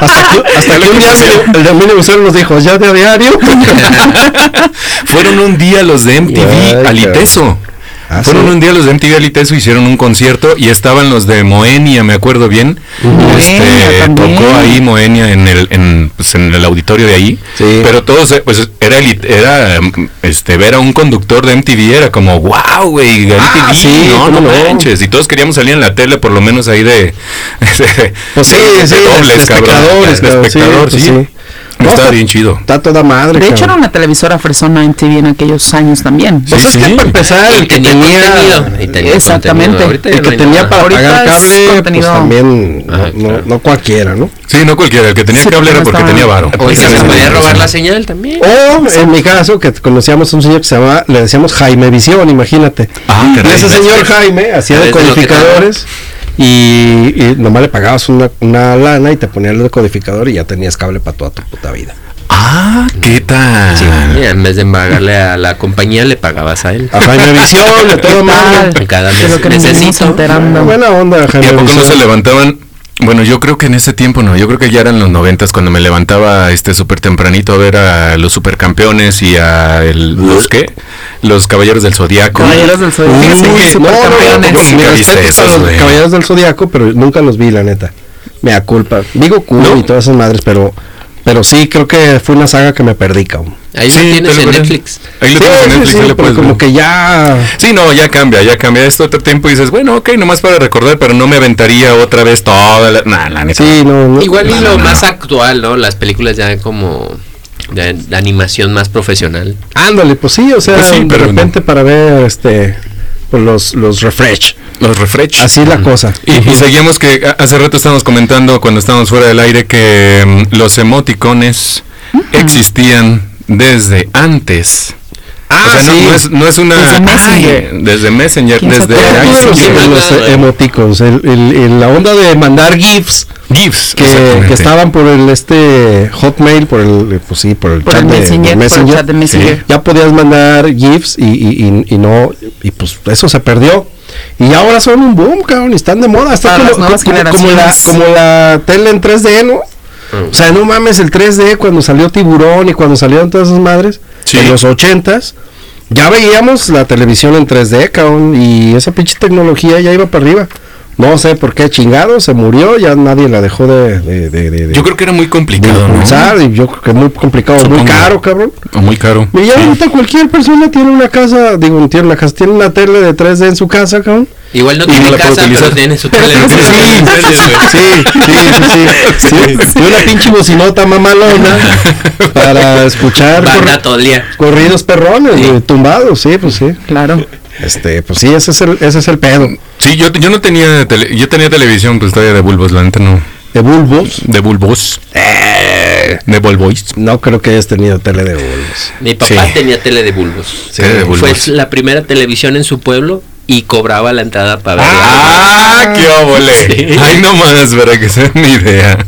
Hasta, que- hasta que un día el Lucero nos dijo, ya de a diario. Fueron un día los de MTV Ay, Aliteso. Ah, Fueron sí. un día los de MTV Aliteso, hicieron un concierto y estaban los de Moenia, me acuerdo bien. Este, tocó ahí Moenia en el, en, pues, en el auditorio de ahí. Sí. Pero todos, eh, pues era, era mm, este, ver a un conductor de MTV era como, wow, güey, Ah, sí, no, no manches. Y todos queríamos salir en la tele, por lo menos ahí de. Pues sí, de dobles, de cabrón. De espectador, pues sí. No, Estaba está- bien chido. Está toda madre. De hecho, era una televisora fresona en TV en aquellos años también. Pues Sí, es que para empezar, el Y que tenía tenía, contenido, y tenía Exactamente. el no que tenía nada. para Ahorita pagar cable, pues también no, Ajá, no- claro. no cualquiera, ¿no? Sí, no cualquiera, el que tenía Sí, cable era porque tenía varo. O se les podía robar la señal también. O en mi caso, que conocíamos a un señor que se llamaba, le decíamos Jaime Visión, imagínate. Ah, y ese señor Jaime hacía ¿Sabes de lo que decodificadores y, y nomás le pagabas una, una lana y te ponía el decodificador y ya tenías cable para toda tu puta vida. Ah, ¿qué tal? Sí, y en vez de pagarle a la compañía, le pagabas a él. A Jaime Visión, de todo. Tal, Cada mes necesito. enterando. Buena onda, ¿Y Jaime a poco no se levantaban? Bueno, yo creo que en ese tiempo no, yo creo que ya eran los noventas cuando me levantaba este súper tempranito a ver a los supercampeones y a el, los qué, los caballeros del zodiaco. Caballeros del Zodiaco. Uy, Fíjense que no, no, supercampeones. no, Nunca mis viste respetos a esos, los güey. Caballeros del Zodiaco, pero nunca los vi, la neta. Me da culpa. Digo ¿No? y todas esas madres, pero pero sí creo que fue una saga que me perdí, cabrón. Ahí Sí, lo tienes en. Netflix. Ahí lo Sí, tienes en Netflix, sí, ahí lo puedes como ver. que ya Sí, no, ya cambia, ya cambia. Esto otro tiempo y dices, bueno, ok, nomás para recordar, pero no me aventaría otra vez toda la... Nah, la neta. sí, no, no. Igual y no, lo no, más no. actual, ¿no? Las películas ya como de, de animación más profesional. Ándale, pues sí, o sea, Pues sí, de pero repente para ver este pues los los refresh. Los refresh. Así la cosa. Y, y seguimos que hace rato estábamos comentando cuando estábamos fuera del aire que mm, los emoticones existían desde antes. Ah, o sea, no- sí. no, es, no es una... Desde Messenger. Ay, desde Messenger, ¿Quién se desde... ay, los, los, emoticons, el, el- el- la onda de mandar gifs GIFs. que, estaban por el este Hotmail, por el pues sí, por el Por chat el de- de Messenger, por el chat de Messenger. ya podías mandar GIFs y, y, y- y no, y pues eso se perdió. Y ahora son un boom, cabrón, y están de moda. Está como, como, como la, como la tele en 3D, ¿no? O sea, no mames, el 3D cuando salió Tiburón y cuando salieron todas esas madres, Sí. en los 80s, ya veíamos la televisión en 3D, cabrón, y esa pinche tecnología ya iba para arriba. No sé por qué chingado, se murió, ya nadie la dejó de, de, de, de- Yo creo que era muy de complicado, ¿no? y yo creo que muy complicado, muy Supongo. caro, cabrón. O muy caro. Y ya ahorita cualquier persona tiene una casa, digo, tiene una casa, tiene una tele de 3D en su casa, cabrón. Igual no Y no tiene la puedo casa, pero utilizar. tiene su tele. sí, sí, sí, sí, sí, sí. Y una pinche bocinota mamalona para escuchar corri- corridos perrones, Sí. tumbados, sí, pues sí. Claro. Este, pues sí, ese es el, ese es el pedo. Sí, yo, yo no tenía tele, yo tenía televisión, pues todavía de bulbos, la neta no. De bulbos, De bulbos. De bulbois. no creo que hayas tenido tele de bulbos. Mi papá Sí. tenía tele de bulbos. De Fue bulbos. la primera televisión en su pueblo y cobraba la entrada para ver. ¡Ah! ¡Qué óvole! Sí. Ay, no más, para que se den idea.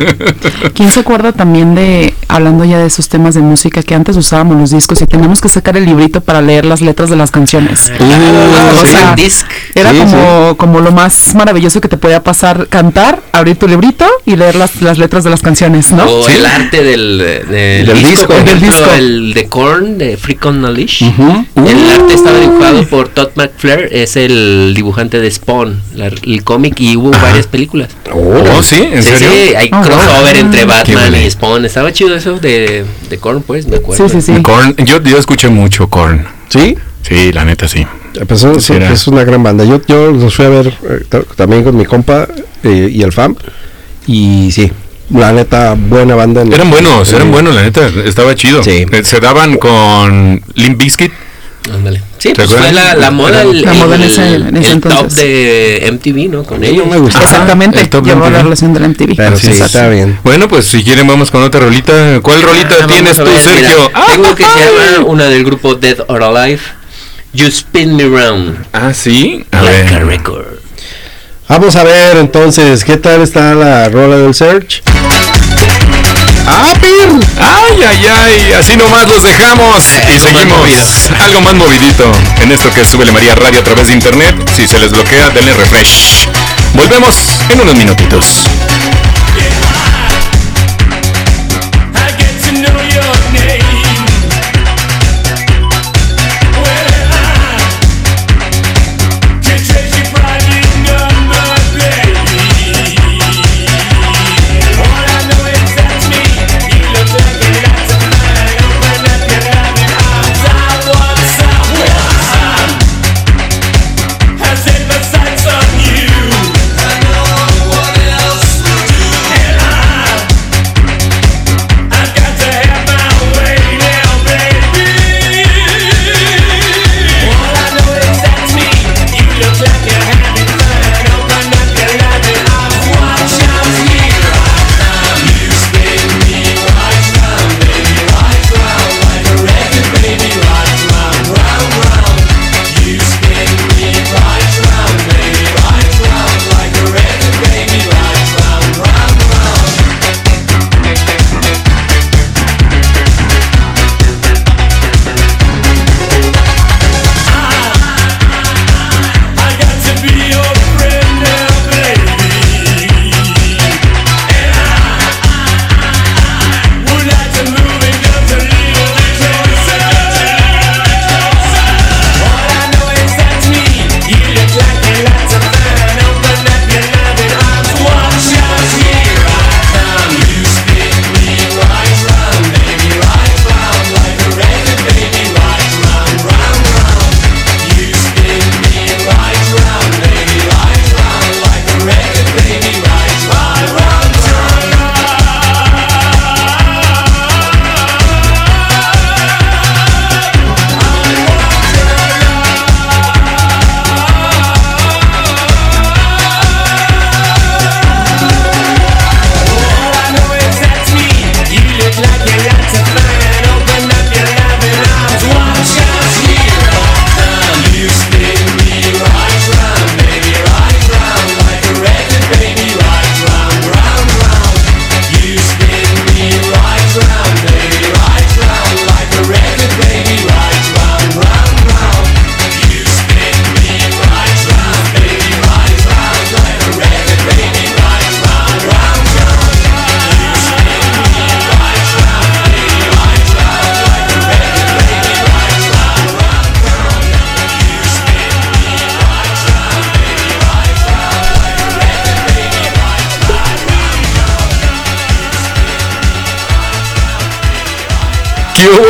¿Quién se acuerda también de, hablando ya de esos temas de música, que antes usábamos los discos y teníamos que sacar el librito para leer las letras de las canciones? Ah, o sí. sea, disc. Era Sí, como, como lo más maravilloso que te podía pasar, cantar, abrir tu librito y leer las, las letras de las canciones, ¿no? O el arte del, del, Del disco, disco. por Del ejemplo, disco. el de Korn, de Freak on a Leash. Ujú. El arte estaba dibujado por Todd McFlair, es el dibujante de Spawn, la- el cómic, y hubo varias películas. Oh, ¿sí? ¿En sí, serio? sí, hay Oh, crossover wow. entre Batman y Spawn. Estaba chido eso de, de Korn, pues, me acuerdo. Sí, sí, sí. Korn, yo, yo escuché mucho Korn. ¿Sí? Sí, la neta sí. Pues es, Sí, era. es una gran banda. Yo, yo los fui a ver eh, ta- también con mi compa eh, y el FAM. Y sí, la neta, buena banda. en- Eran buenos, eran buenos, la neta, estaba chido. Sí. Eh, Se daban con Limp Bizkit. Ándale. Sí, ¿Te pues fue la, la moda, el, La moda en ese- en ese el top entonces. de MTV, ¿no? Con ellos. me gusta. Exactamente, el top llevó la relación del MTV. Pero sí, es. está bien. Bueno, pues si quieren vamos con otra rolita. ¿Cuál rolita Ah, tienes tú, mira, Sergio? Ah, tengo que se llama una del grupo Dead or Alive. You Spin Me Round. Ah, sí. A Like a ver. record. Vamos a ver entonces, ¿qué tal está la rola del Search? ¡Ah, Pir! Ay, ay, ay, así nomás los dejamos y más seguimos algo más movidito en esto que es Súbele María Radio a través de internet. Si se les bloquea, denle refresh. Volvemos en unos minutitos.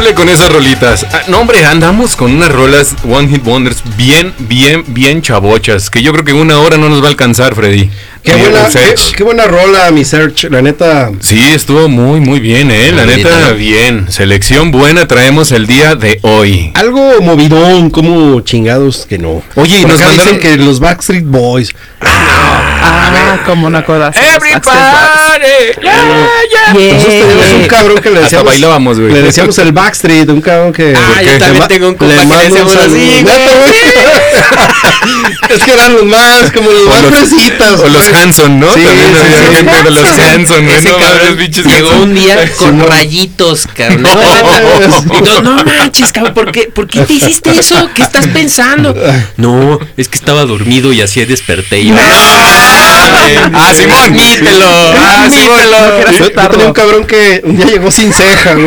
¿Qué huele con esas rolitas? Ah, no, hombre, andamos con unas rolas One Hit Wonders bien, bien, bien chavochas. Que yo creo que una hora no nos va a alcanzar, Freddy. Qué Eh, buena, qué, qué buena rola, mi Search. La neta, Sí, estuvo muy, muy bien, eh. La neta, bien. Selección buena traemos el día de hoy. algo movidón, como chingados que no. Oye, y nos mandaron- dicen que los Backstreet Boys. Ah, como no acuerdas. Nosotros teníamos un cabrón que le Hasta decíamos. bailábamos, güey. Le decíamos el Backstreet, un cabrón que. Ah, yo también tengo un compa le que decíamos así, güey. es que eran los más, como los más fresitas. o los. Hanson, ¿no? Sí, También sí, había sí. gente de los Hanson, güey. Ese No cabrón llegó un día con rayitos, carnal. No, no manches, cabrón, ¿por qué, ¿por qué te hiciste eso? ¿Qué estás pensando? No, es que estaba dormido y así desperté. Y yo, Ah, Simón. Admítelo, Ah, Simón. Yo, yo tenía un cabrón que un día llegó sin ceja, güey.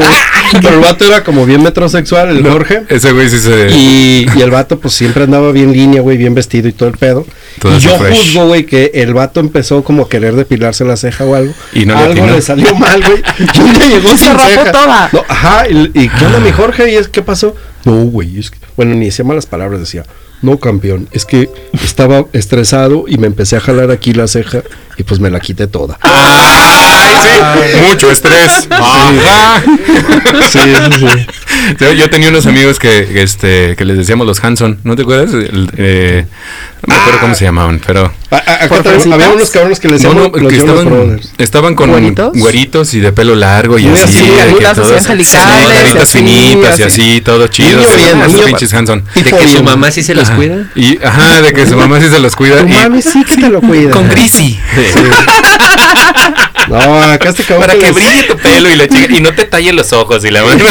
Pero el vato era como bien metrosexual, el Jorge. Ese güey sí se. Y, y el vato pues siempre andaba bien línea, güey, bien vestido y todo el pedo. Todo y yo fresh. juzgo, güey, que el vato empezó como a querer depilarse la ceja o algo. Y no le algo le salió mal, güey. Y un día llegó Se sin rapó ceja. toda. No, ajá, y, y ¿qué onda mi Jorge? ¿Y es qué pasó? No, güey, es que- bueno, ni decía malas palabras, decía, no, campeón, es que estaba estresado y me empecé a jalar aquí la ceja y pues me la quité toda. Ay, sí. Mucho estrés. Sí, sí, sí. Yo, yo tenía unos amigos que, este, que les decíamos los Hanson, ¿no te acuerdas? El, eh, no me acuerdo cómo se llamaban, pero... A- había unos cabrones que le No, decíamos no, los que estaban, estaban con ¿Güeritos? güeritos y de pelo largo y Muy así. así, de que caritas todos- caritas así, finitas y así. así, todo chido. Niño sí, bien, esos niño pinches Hanson. de que su mamá sí se los cuida. Y, ajá, de que su mamá sí se los cuida. Tu y, mami sí que te lo cuida. con Grisi. No, acá este cabrón Para que les- brille tu pelo y la chica, y no te talle los ojos y la mano.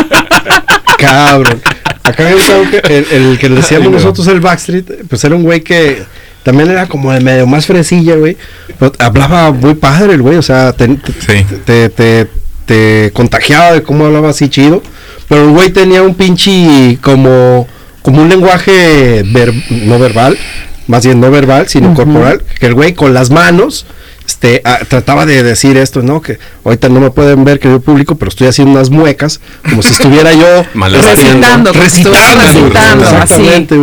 Cabrón. Acá había un cabrón que el, el que le decíamos Ay, no. nosotros el Backstreet, pues era un güey que también era como de medio más fresilla, güey. Pero hablaba muy padre el güey, o sea, te, te, Sí. te, te- te contagiaba de cómo hablaba así chido. Pero el güey tenía un pinche como, como un lenguaje ver- no verbal, más bien no verbal, sino corporal, que el güey con las manos este, ah, trataba de decir esto, ¿no? Que ahorita no me pueden ver, querido público, pero estoy haciendo unas muecas, como si estuviera yo Recitando, recitando, recitando, exactamente.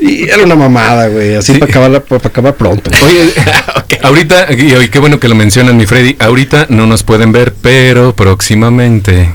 Y era una mamada, güey, así Sí. para acabar, para acabar pronto. Oye, ahorita, y hoy qué bueno que lo mencionan, mi Freddy. Ahorita no nos pueden ver, pero próximamente,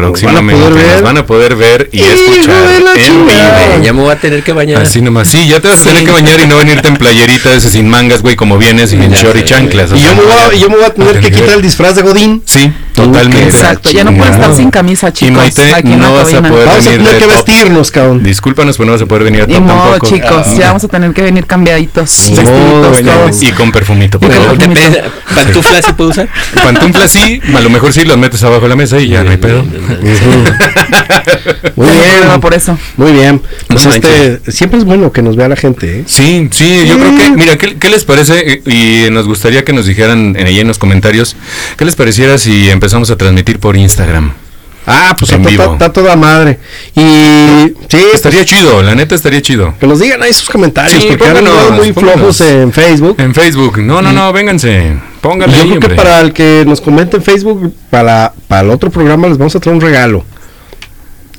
próximamente poder ver. nos van a poder ver y escuchar de en vivo. Ya me voy a tener que bañar. Así nomás, sí, ya te vas a Sí. tener que bañar y no venirte en playerita ese sin mangas, güey, como vienes y en short y chanclas. Y yo me, voy a, y yo me voy a tener que quitar el disfraz de Godín. Sí, totalmente. Exacto, ya no puede estar sin camisa, Y chicos. Maite, aquí en no vas a poder Vamos a venir tener de que vestirnos, cabrón. Discúlpanos, pero no vas a poder venir a Ni modo, tampoco. chicos, Ah. ya vamos a tener que venir cambiaditos, vestiditos, bueno, todos. Y con perfumito, por Y con favor. ¿Pantuflas se puede usar? Pantuflas sí, a lo mejor sí los metes abajo de la mesa y ya no hay pedo. Muy bien, por eso. muy bien. Pues este, siempre es bueno que nos vea la gente, ¿eh? Sí, sí, yo creo que, mira, ¿qué, qué les parece? Y nos gustaría que nos dijeran en, ahí en los comentarios, ¿qué les pareciera si empezamos a transmitir por Instagram? Ah, pues En está, vivo. está- está toda madre. Y sí, Estaría chido, la neta estaría chido. que nos digan ahí sus comentarios, Sí, porque pónganos, andado muy pónganos. flojos en Facebook. En Facebook, no, no, no, vénganse, pónganle yo ahí, creo que para el que nos comente en Facebook, para, para el otro programa les vamos a traer un regalo.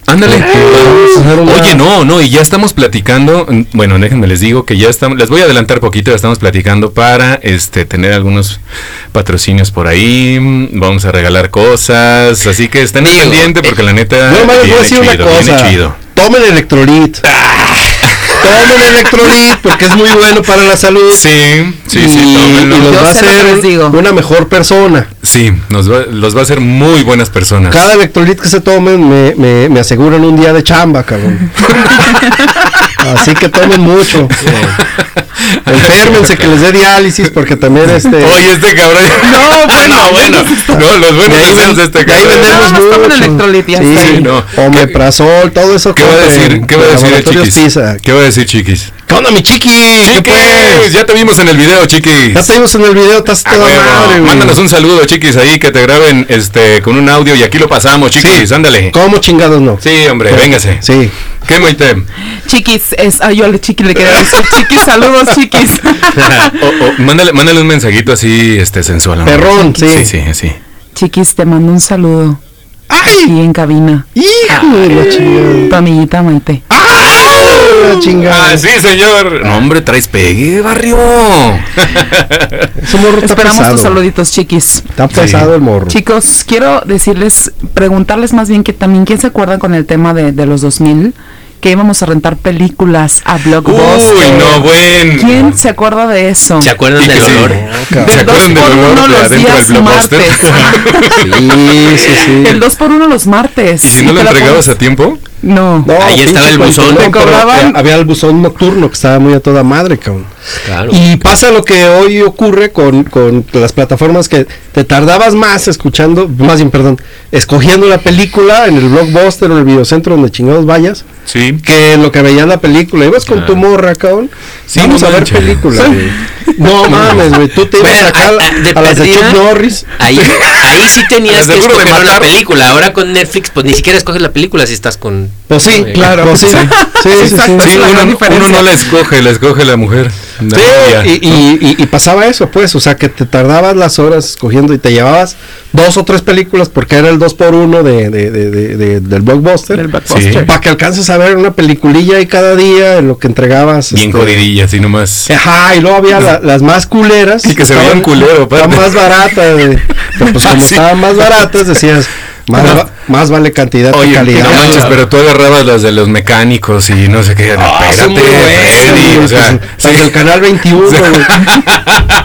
Ándale. Oye, no, no, y ya estamos platicando, mm, bueno, déjenme les digo que ya estamos, les voy a adelantar poquito, ya estamos platicando para este tener algunos patrocinios por ahí, mm, vamos a regalar cosas, así que estén pendiente porque la neta nomás les voy a decir una cosa. Tomen electrolit. Tomen electrolit porque es muy bueno para la salud. Sí, sí, y, sí, y tómenlo. los Yo va a hacer digo. una mejor persona. Sí, nos va, los va a hacer muy buenas personas. Cada electrolit que se tomen me, me, me aseguran un día de chamba, cabrón. Así que tomen mucho. Enférmense que les dé diálisis porque también este Oye, este cabrón. No, bueno, bueno. No, los buenos de ahí, deseos ven- de este de ahí cabrón. vendemos mucho. electrolit y ya Sí. Sí, no. Omeprazol, todo eso. ¿Qué va a decir? ¿Qué va a decir chiquis? Pisa. ¿Qué va a decir chiquis? ¿Qué onda, mi chiqui? ¿Qué Chiquis, pues? ya te vimos en el video, chiquis. Ya te vimos en el video, estás A toda huevo. madre, güey. Mándanos un saludo, chiquis, ahí que te graben este con un audio y aquí lo pasamos, chiquis, ándale. ¿Cómo chingados no? Sí, hombre, véngase. Sí. ¿Qué, Moite? Chiquis, es, ay, yo al chiqui le quería decir, chiquis, saludos, chiquis. O- o, mándale, mándale un mensajito así, este, sensual. hombre. Perrón, sí. Sí, sí, sí. chiquis, te mando un saludo. Y en cabina. ¡Hijo de la chingada! Tu amiguita Maite. Chingada. Ah, sí, señor. No, hombre, traes pegue, barrio. Morro está Esperamos pesado. tus saluditos, chiquis. Está pesado el morro. Chicos, quiero decirles, preguntarles más bien que también, ¿quién se acuerdan con el tema de, de los 2000? Que íbamos a rentar películas a Blockbuster. Uy, no, buen. ¿Quién se acuerda de eso? ¿Se acuerdan del sí. olor? ¿Se Del acuerdan dos del por olor uno de los adentro del días blockbuster? martes. Sí, sí, sí. El 2 por 1 los martes. ¿Y si no lo entregabas a tiempo? No. No, Ahí estaba el buzón. cobraban. eh, Había el buzón nocturno que estaba muy a toda madre, cabrón. Claro. Y pasa lo que hoy ocurre con, con las plataformas que te tardabas más escuchando, más bien, perdón, escogiendo la película en el blockbuster o en el videocentro donde chingados vayas, Sí. que lo que veías la película. Ibas con tu morra, cabrón. Sí, vamos no a ver manches. película, güey. No mames, güey. Tú te ibas Bueno, acá a, a- a- de a las de Chuck Norris. Ahí, ahí sí tenías que escoger una película. Ahora con Netflix, pues ni siquiera escoges la película si estás con. Pues sí, Eh, claro. Pues sí, sí, sí, sí. Uno, no la escoge, la escoge la mujer. la Sí, y, y- y- y pasaba eso, pues, o sea, que te tardabas las horas escogiendo y te llevabas dos o tres películas porque era el dos por uno de, de- de- de- de- del blockbuster. Del blockbuster. Sí. Para que alcances a ver una peliculilla ahí cada día en lo que entregabas. Bien este, jodidilla, así nomás. Ajá, y luego había la- las más culeras. Y que se veían culero, estaban más baratas. pero pues como Ah, sí. estaban más baratas, decías, más, va- más vale cantidad que Oye, calidad. no manches, pero tú agarrabas las de los mecánicos y no sé qué. Ah, espérate, Freddy, güey, o sea, pues, las del canal 21, güey.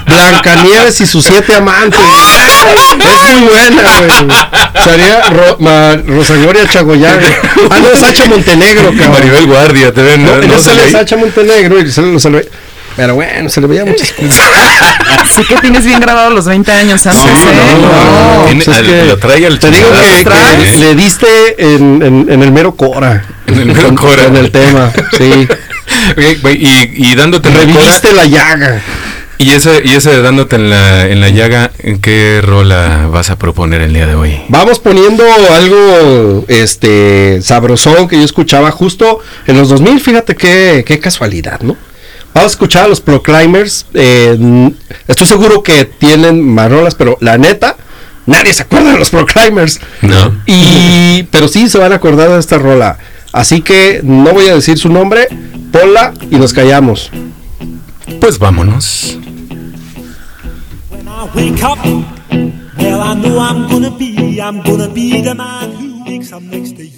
Blancanieves y sus siete amantes. es muy buena, güey. Sería Ro- Ma- Rosa Gloria Chagoyán. Ah, no, Sacha Montenegro, cabrón. Maribel Guardia, te ven, No, ¿no? no, ¿No sale sale? Sacha Montenegro y se le, se le- Pero bueno, se le veía muchas cosas. Sí que tienes bien grabado los 20 años antes, ¿eh? no, No, Tiene- pues es al- que lo trae al Te digo que, le diste en, en- en el mero Cora. En el mero Con- Cora. con el tema, sí. Y, y dándote en la Reviviste la llaga. y ese, y ese de dándote en la, en la llaga, ¿en qué rola vas a proponer el día de hoy? Vamos poniendo algo este sabrosón que yo escuchaba justo en los 2000, fíjate qué, qué casualidad, ¿no? Vamos a escuchar a los Proclaimers. eh, estoy seguro que tienen marolas, pero la neta, nadie se acuerda de los Proclaimers. No. Y, pero sí se van a acordar de esta rola. Así que no voy a decir su nombre, ponla y nos callamos. Pues vámonos. When I wake up, well, I know I'm gonna be, I'm gonna be the man who wakes up next to you.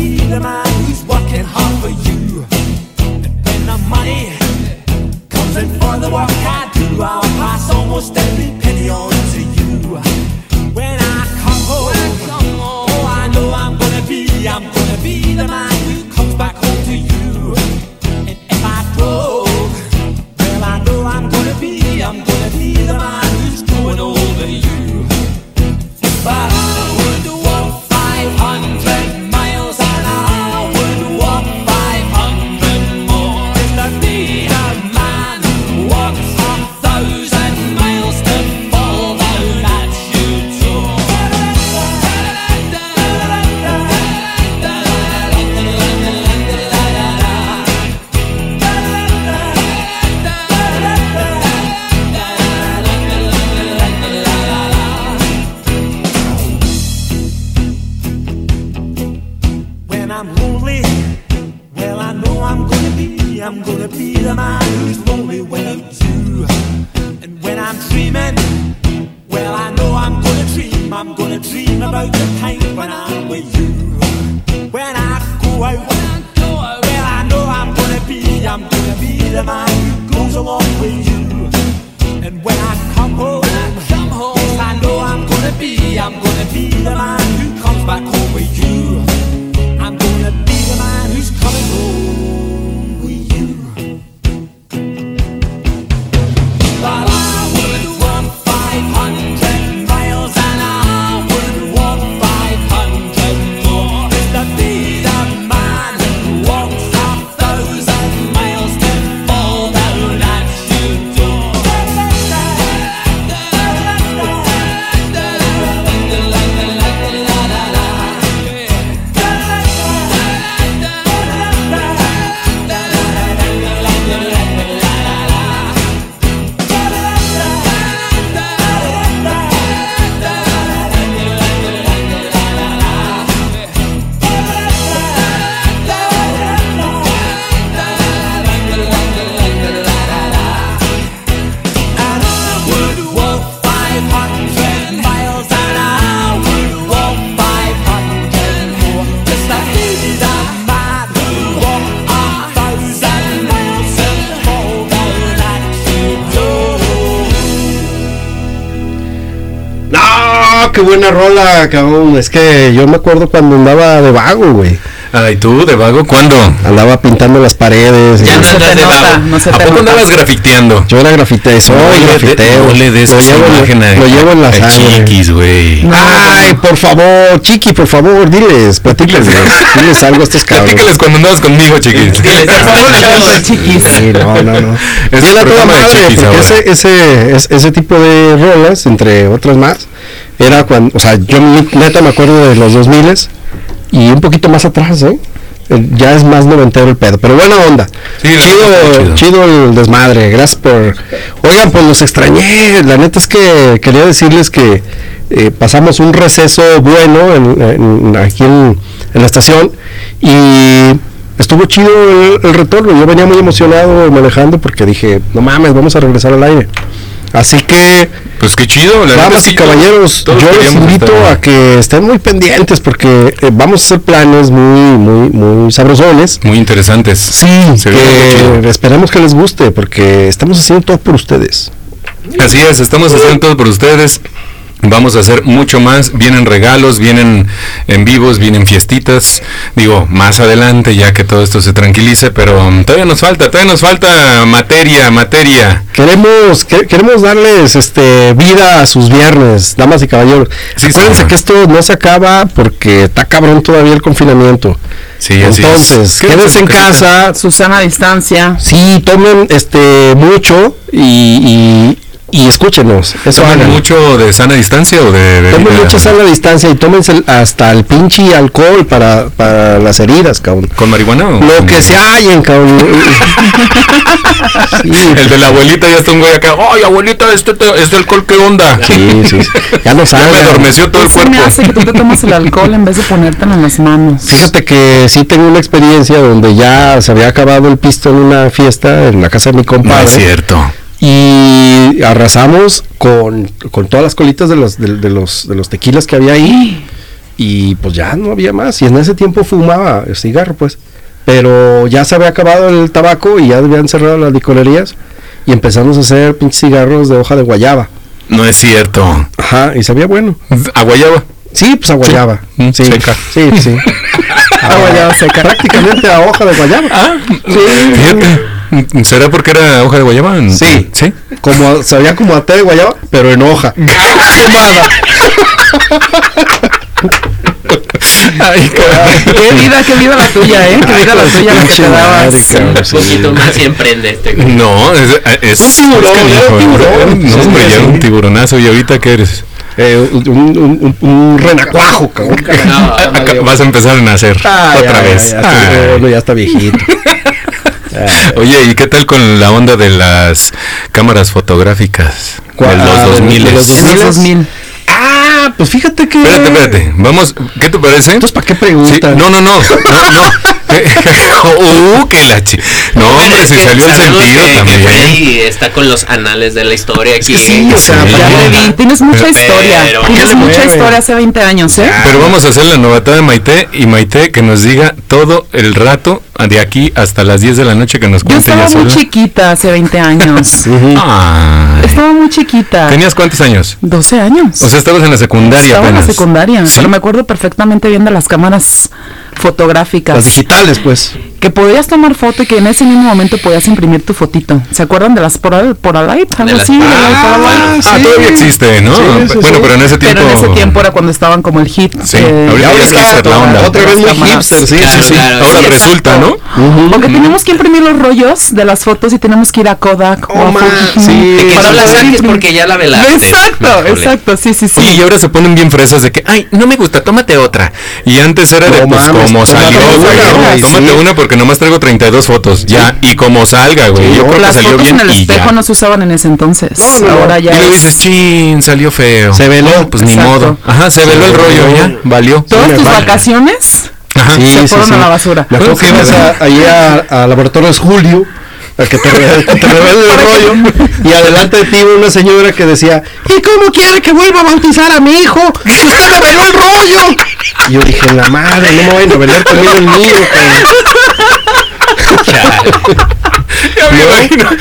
be the man who's working hard for you. And when the money qué buena rola, cabrón. Es que yo me acuerdo cuando andaba de vago, güey. Ay, tú, de vago, ¿cuándo? Andaba pintando las paredes. Ya no se andas te de nota, vago. no se ¿A te poco nota. andabas grafiteando? Yo era grafitero, soy No grafitero. no le des lo llevo, en- imagen a- lo llevo en la sangre. chiquis, güey. Ay, por favor, chiqui, por favor, diles, platícales, diles algo a estos cabrones. Platícales cuando andabas conmigo, chiquis. Diles, Por favor, chiquis. Sí, no, no, no. Es era toda madre, porque ese, ese, es- ese tipo de rolas, entre otras más, era cuando, o sea, yo neta me acuerdo de los 2000 y un poquito más atrás, ¿eh? Ya es más noventero el pedo, pero buena onda. Sí, chido, chido el desmadre, gracias por... Oigan, pues los extrañé, la neta es que quería decirles que eh, pasamos un receso bueno en, en- aquí en, en la estación y estuvo chido el, el retorno. Yo venía muy emocionado manejando porque dije, no mames, vamos a regresar al aire. Así que, Pues qué chido, la damas y caballeros, todos yo les invito estar. a que estén muy pendientes porque eh, vamos a hacer planes muy, muy, muy sabrosones. Muy interesantes. Sí, Se que esperemos que les guste porque estamos haciendo todo por ustedes. Así es, estamos haciendo todo por ustedes. Vamos a hacer mucho más. Vienen regalos, vienen en vivos, vienen fiestitas. Digo, más adelante, ya que todo esto se tranquilice, pero um, todavía nos falta, todavía nos falta materia, materia. Queremos, que- queremos darles este vida a sus viernes, damas y caballeros. Sí, Acuérdense señor. que esto no se acaba porque está cabrón todavía el confinamiento. Sí, así es. Entonces, quédense en casa, Susana a distancia. sí, tomen este mucho y, y, y escúchenos. Eso ¿Toman hagan. mucho de sana distancia o de Tomen mucha sana distancia y tómense el- hasta el pinche alcohol para, para las heridas, cabrón. ¿Con marihuana o Lo que se hallen, cabrón. Sí, El de la abuelita ya está un güey acá. ¡Ay, abuelita, este, este alcohol qué onda! Sí, sí, sí. Ya no Ya salgan. me adormeció todo el Se me cuerpo. hace que tú te tomas el alcohol en vez de ponértelo en las manos. Fíjate que sí tengo una experiencia donde ya se había acabado el pisto en una fiesta en la casa de mi No compadre. es cierto. Y arrasamos con, con todas las colitas de los, de, de los, de los tequilas que había ahí. Y pues ya no había más. Y en ese tiempo fumaba el cigarro, pues. Pero ya se había acabado el tabaco y ya habían cerrado las licorerías. Y empezamos a hacer pinches cigarros de hoja de guayaba. No es cierto. Ajá, y sabía bueno. A guayaba. Sí, pues a guayaba. Sí, seca. sí, sí. A guayaba seca. Prácticamente a hoja de guayaba. Ah, Fíjate. ¿Será porque era hoja de guayaba? Sí. ¿Sí? Como, sabía como a té de guayaba, pero en hoja. Quemada. Ay. Qué vida, qué vida la tuya, ¿eh? Qué vida la tuya la que te dabas. Un poquito más y emprende este. güey. No, es, es Un tiburón, es era tiburón. No, hombre, ya sí. un tiburonazo. ¿Y ahorita qué eres? Eh, un, un, un, un renacuajo, cabrón. No, Acá vas a empezar a nacer Ay, otra vez. ya está viejito. Oye, ¿y qué tal con la onda de las cámaras fotográficas? ¿Cuál? De los Ah, de- 2000. de los En los 2000. Ah, pues fíjate que. Espérate, espérate. Vamos, ¿qué te parece? Entonces, ¿para qué Sí, preguntas? no, no, no, no, no. uh, que la chi- No, hombre, que salió el sentido que- que también. Freddy está con los anales de la historia aquí. sí, o sea, Sí. Ya le vi. Tienes mucha Pero- historia. ¿qué Tienes mucha mueve? historia hace 20 años, ¿eh? Pero vamos a hacer la novatada de Maite y Maite que nos diga todo el rato de aquí hasta las 10 de la noche que nos Yo cuente estaba ella muy sola. chiquita hace 20 años. Estaba muy chiquita. ¿Tenías cuántos años? 12 años. O sea, estabas en la secundaria Estaba en la secundaria, Sí. pero me acuerdo perfectamente bien de las cámaras fotográficas. Las digitales, pues. Que podías tomar foto y que en ese mismo momento podías imprimir tu fotito. ¿Se acuerdan de las Polar- Polaroid? Algo así. Polaroid. Ah, todavía existe, ¿no? Sí, sí, bueno, sí. pero en ese tiempo. Pero en ese tiempo era cuando estaban como el hit. Sí, eh, ahorita ya es está la onda. otra vez muy hipster, sí, Claro, sí, sí. claro. Ahora Sí, resulta, ¿no? Porque teníamos que imprimir los rollos de las fotos y tenemos que ir a Kodak o Oh, a ma, Fujifilm sí. Que para no la poder saques imprimir. porque ya la velaste. Exacto, exacto, sí, sí, sí. Oye, y ahora se ponen bien fresas de que, ay, no me gusta, tómate otra. Y antes era de, pues, como salió, Tómate una porque nomás traigo 32 fotos. Ya, y como salga, güey. Sí, Yo creo que Las salió fotos bien en el y espejo ya. no se usaban en ese entonces. No, no, no. Ahora Y ya luego es- dices, chin, salió feo. Se veló. No, pues ni Exacto. modo. Ajá, se veló el rollo, ya, valió. Todas Sí, tus vale. vacaciones Ajá. Sí, se fueron sí. a la basura. Me acuerdo que ibas a, ahí a, a Laboratorios Julio a que te, re- que te revele el rollo y adelante de ti iba una señora que decía ¿y cómo quiere que vuelva a bautizar a mi hijo? ¡Si usted reveló el rollo! Y yo dije, la madre, no me voy a revelar conmigo el mío, cabrón". Ya me imagino.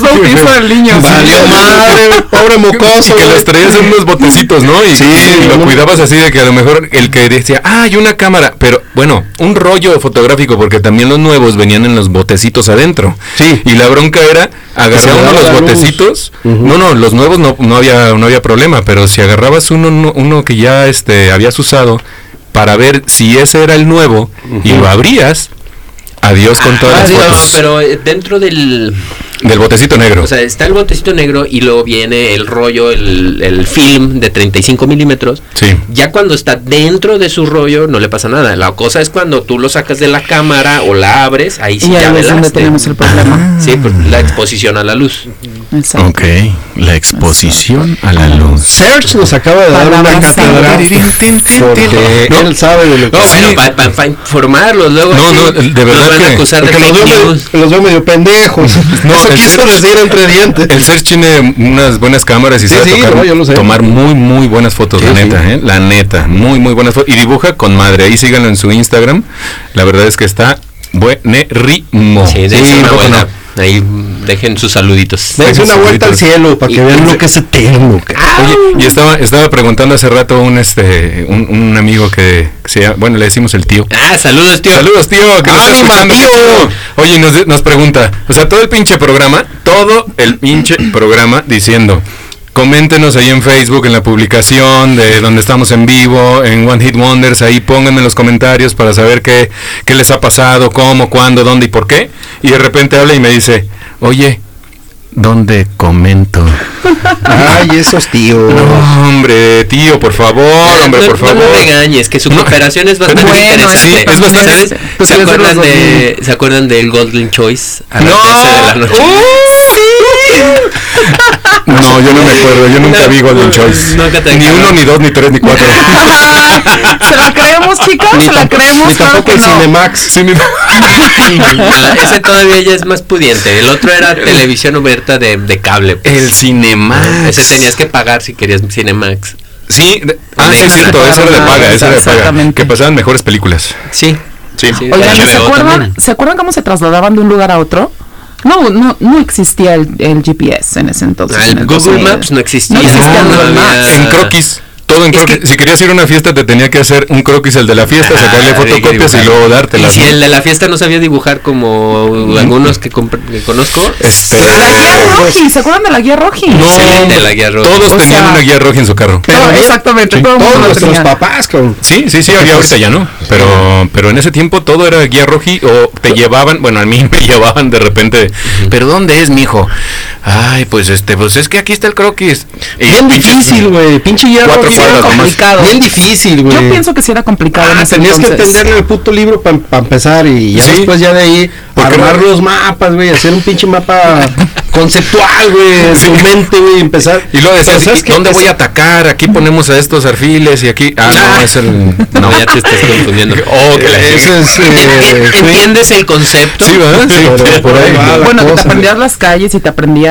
Bautizo del niño. Valió madre, pobre Y mocoso. que güey. los traías en unos botecitos, ¿no? Y Sí, lo cuidabas así de que a lo mejor el que decía, ah, hay una cámara, pero bueno, un rollo fotográfico, porque también los nuevos venían en los botecitos adentro. Sí. Y la bronca era agarrar uno daba de los botecitos. No, no, los nuevos no, no había, no había problema, pero si agarrabas uno, uno, uno que ya este, habías usado para ver si ese era el nuevo y lo abrías, adiós con todas las Ah, no, fotos pero eh, dentro del. del botecito negro. O sea, está el botecito negro y luego viene el rollo, el, el film de 35 milímetros. sí. Ya cuando está dentro de su rollo no le pasa nada. La cosa es cuando tú lo sacas de la cámara o la abres, ahí sí Y ya ahí es donde tenemos el problema. Sí, por la exposición a la luz. Exacto. Ok, la exposición a la luz. Serge nos acaba de dar una cátedra porque No. él sabe de lo que No, Sí. bueno, para informarlos, luego No, no, de nos verdad van a que- de los veo, news. medio, los veo medio pendejos. No, Eso el quiso Serge- decir entre dientes. El Serge tiene unas buenas cámaras y Sí, sabe sí, tocar- no, yo lo sé. tomar muy, muy buenas fotos, Sí, la sí. neta, ¿eh? La neta, muy, muy buenas fotos. Y dibuja con madre. Ahí síganlo en su Instagram. La verdad es que está buenerrimo. Sí, dense Sí, una ¿cómo buena. no? Ahí dejen sus saluditos. Dense una vuelta al cielo para que Y- vean lo que es eterno. Oye, y estaba, estaba preguntando hace rato un este un, un amigo que se llama- bueno, le decimos el tío. Ah, saludos, tío. Saludos, tío. Que nos está ¡Ánima, escuchando, tío! Oye, y nos, nos pregunta, o sea, todo el pinche programa, todo el pinche programa diciendo, coméntenos ahí en Facebook, en la publicación de donde estamos en vivo, en One Hit Wonders, ahí pónganme en los comentarios para saber qué, qué les ha pasado, cómo, cuándo, dónde y por qué. Y de repente habla y me dice, oye, ¿dónde comento? Ay, esos tíos. No, hombre, tío, por favor, hombre, no, por favor. No lo regañes, que su No. cooperación es bastante Bueno, interesante. sí, es bastante- ¿Sabes? Pues ¿Se, ser acuerdan de, ¿Se acuerdan del Golden Choice a las No. 12 de la noche? No, yo no me acuerdo, yo nunca No, vi Golden no, Choice. nunca te ni uno, ni dos, ni tres, ni cuatro. ¿Se la creemos, chicas? ¿Se la creemos? Ni tampoco el no. Cinemax. Ni- ese todavía ya es más pudiente. El otro era televisión abierta de, de cable. pues. El Cinemax. Ese tenías que pagar si querías Cinemax. Sí, ah, sí, es cierto, ese era de paga, ese era de paga. Que pasaban mejores películas. Sí. Sí. Sí. Oigan, ¿se acuerdan. ¿se acuerdan cómo se trasladaban de un lugar a otro? No, no, no existía el, el GPS en ese entonces. Ah, en el el Google 2000. Maps no existía. No existía no Google había- Maps. En croquis. Todo en Es croquis. que- Si querías ir a una fiesta, te tenía que hacer un croquis el de la fiesta, sacarle Ah, fotocopias y luego dártelas. Y si ¿no? el de la fiesta no sabía dibujar como algunos que, que conozco, Este, La guía Roji, ¿se acuerdan de la guía Roji? no, Excelente la guía roja. todos O tenían sea- una guía roja en su carro. Pero No, exactamente, sí, todo el mundo todos nuestros tenía. papás, cabrón. Sí, sí, sí, había ahorita ya no. Pero, pero en ese tiempo todo era guía roji o te llevaban, bueno, a mí me llevaban de repente. ¿Pero dónde es, mijo? Ay, pues este, pues es que aquí está el croquis. Bien difícil, güey. Pinche hierro. Cuatro cuadras complicado. Bien difícil, güey. Yo pienso que sí era complicado en Ah, tenías que entenderle el puto libro para empezar y ya Sí. después ya de ahí armar no- los mapas, güey, hacer un pinche mapa conceptual, güey, en tu mente, güey, empezar. Y luego decías, ¿sabes. ¿dónde voy a atacar? Aquí ponemos a estos arfiles y aquí. Ah, no, es el. No, ya te estás confundiendo. Oh, que la Ese es, eh, ¿Entiendes el concepto? Sí, ¿verdad? Sí, por ahí va la Bueno, que te aprendías las calles y te aprendías.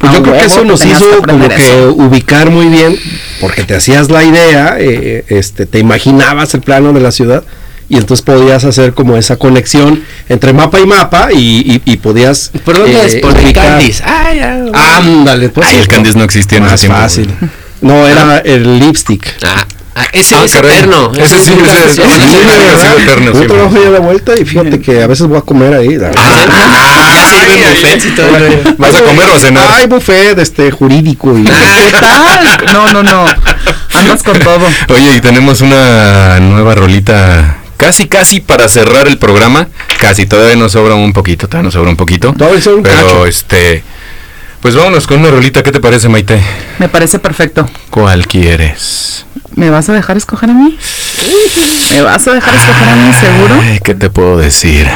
Pues yo creo que eso nos hizo que como que eso. ubicar muy bien, porque te hacías la idea, eh, este, te imaginabas el plano de la ciudad y entonces podías hacer como esa conexión entre mapa y mapa y, y- y podías ¿Por dónde eh, es? Por el Candice. Ah, ya. Ándale, pues. Ay, el Candice no existía en ese Más tiempo. fácil. No, era el lipstick. Ah, ah, ese Ah, es caray. eterno. Ese sí, ese- sí, eterno, Yo trabajo ya la vuelta y fíjate que a veces voy a comer ahí. la. Ah. ¿Vas a comer o a cenar? Hay buffet este jurídico y ¿Qué tal? No, no, no. Andas con todo. Oye, y tenemos una nueva rolita. Casi, casi para cerrar el programa. Casi, todavía nos sobra un poquito, todavía nos sobra un poquito. Todavía sobra un Pero cacho. este. Pues vámonos con una rolita. ¿Qué te parece, Maite? Me parece perfecto. ¿Cuál quieres? ¿Me vas a dejar escoger a mí? ¿Me vas a dejar escoger a mí, seguro? Ay, ¿Qué te puedo decir?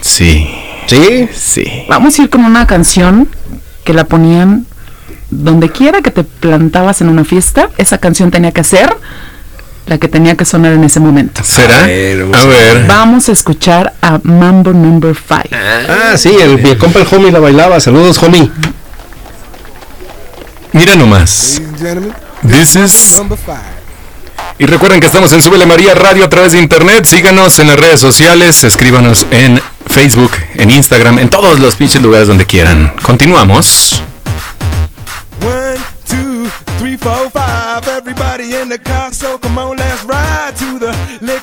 Sí, sí, sí. Vamos a ir con una canción que la ponían donde quiera que te plantabas en una fiesta. Esa canción tenía que ser la que tenía que sonar en ese momento. ¿Será? A ver, A ver. Vamos a escuchar a Mambo Number 5. Ah, sí, el, mi compa el homie la bailaba. Saludos, homie. Mira nomás. This is Y recuerden que estamos en Súbele María Radio a través de internet. Síganos en las redes sociales, escríbanos en Facebook, en Instagram, en todos los pinches lugares donde quieran. Continuamos. One, two, three, four, five. Everybody in the car, so come on, let's ride to the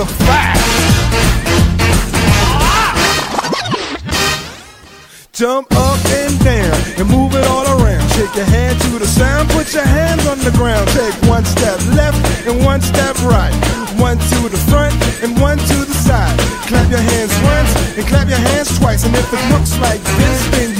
Number. Jump up and down and move it all around. Shake your hand to the sound, put your hands on the ground. Take one step left and one step right. One to the front and one to the side. Clap your hands once and clap your hands twice. And if it looks like this, then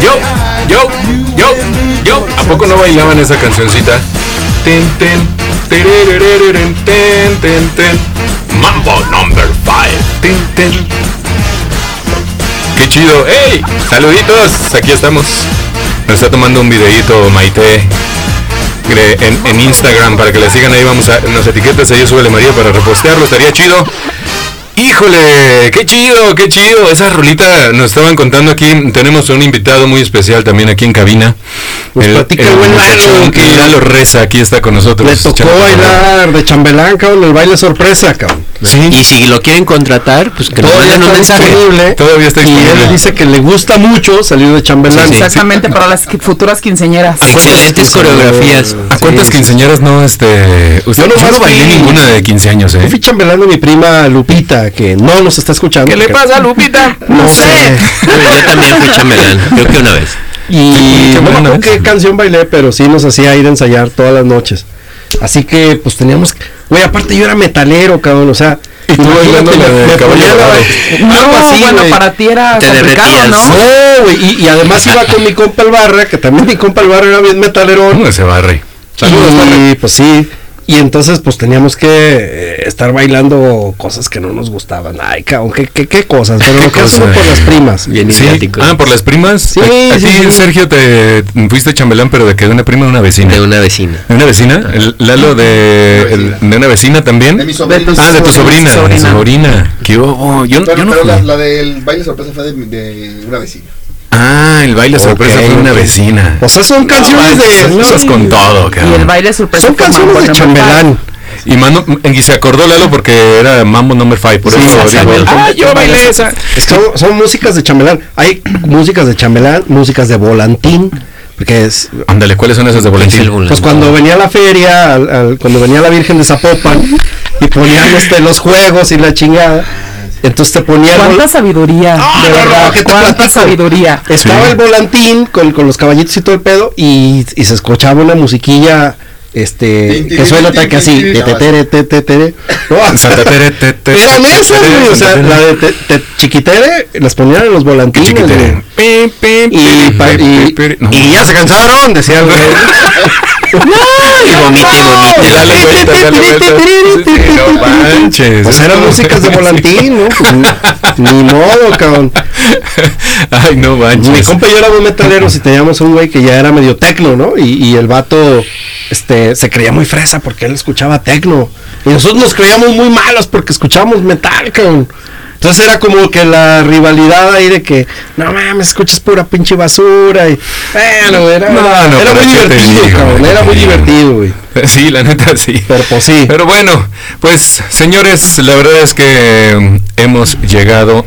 Yo, yo, yo, yo, ¿A poco no bailaban esa cancioncita? Ten, ten, ten, ten, ten. Mambo number five. Ten, ten. Qué chido. ¡Ey! Saluditos. Aquí estamos. Nos está tomando un videíto Maite en, Instagram para que le sigan ahí. Vamos a nos etiquetas ahí sube María para repostearlo. Estaría chido. Híjole, qué chido, qué chido. Esa rolita nos estaban contando aquí. Tenemos un invitado muy especial también aquí en cabina. Nos platica el buen Lalo, que- Lalo Reza, aquí está con nosotros. Le tocó bailar de chambelán, cabrón, el baile sorpresa, cabrón. Sí. Y si lo quieren contratar, pues que Todavía manden un está mensaje. disponible. Todavía está Y él dice que le gusta mucho salir de chambelán. Sí, sí. Exactamente, para las futuras quinceñeras. Excelentes coreografías. ¿A cuántas quinceañeras no este usted, Yo yo, no bailé fui- ninguna de 15 años, Yo eh? fui chambelán de mi prima Lupita, que no nos está escuchando. ¿Qué le pasa, Lupita? No sé. Yo también fui chambelán, creo que una vez. Y no me acuerdo qué canción bailé, pero sí nos hacía ir a ensayar todas las noches. Así que, pues teníamos. Güey, aparte yo era metalero, cabrón, o sea. Y tú imagínate, bailando la de Caballo No, así, bueno, para ti era Te complicado, derretías. ¿no? No, güey, y, y además iba con mi compa el Barra, que también mi compa el Barra era bien metalero. ¿Cómo se barre? Saludos, y Barre. pues sí. Y entonces pues teníamos que eh, estar bailando cosas que no nos gustaban. Ay, cabrón, qué, qué, qué cosas. Pero ¿Qué lo que cosa? por las primas. Bien Sí. Ah, por las primas. Sí, a, a sí. Sergio, te fuiste chambelán, pero de que de una prima de una vecina. De una vecina. ¿De una vecina? El Lalo de, el- de una vecina también. De mi sobrina. Ah, de tu sobrina, de tu Sobrina. sobrina. ¿Qué hubo? Yo, Pero, yo no pero la, fui. la del baile sorpresa fue de, de una vecina. Ah, el baile sorpresa Ok, fue de una vecina. O sea, son canciones No, de. Estás con todo, Y el cabrón. baile sorpresa son canciones de chambelán. Y, Mano- y se acordó Lalo porque era Mambo Number 5, por Sí, eso sí, ah, yo bailé esa. Son, son músicas de chambelán. Hay músicas de chambelán, músicas de volantín. Porque es. Ándale, ¿cuáles son esas de Valentín? Pues cuando venía la feria, al- al- cuando venía la Virgen de Zapopan y ponían este, los juegos y la chingada. Entonces te ponían. ¿Cuánta sabiduría? de no, verdad, no, ¿qué te cuánta platico? sabiduría. Estaba Sí. el volantín con, con los caballitos y todo el pedo y, y se escuchaba una musiquilla este que suena tin, que así tin, te, te, tere, te, te, tere. No, eran esas, güey, o sea, la de te, te- chiquitere las ponían en los volantines y, y, ya se cansaron decía el güey Y vomite, vomite. Dale vuelta, dale vuelta. Sí, no manches. pues eran músicas de volantín no pues, ni, modo cabrón Ay, no mi manches. compa y yo éramos metaleros y teníamos un güey que ya era medio tecno, ¿no? Y, y el vato este, se creía muy fresa porque él escuchaba tecno. Y nosotros nos creíamos muy malos porque escuchábamos metal, cabrón. Entonces era como que la rivalidad ahí de que, no mames, escuchas pura pinche basura. Y, bueno, era, No, no, era muy ¿qué te divertido, digo? cabrón. Era muy divertido, güey. Sí, la neta sí. Pero pues sí. Pero bueno, pues señores, la verdad es que mm, hemos llegado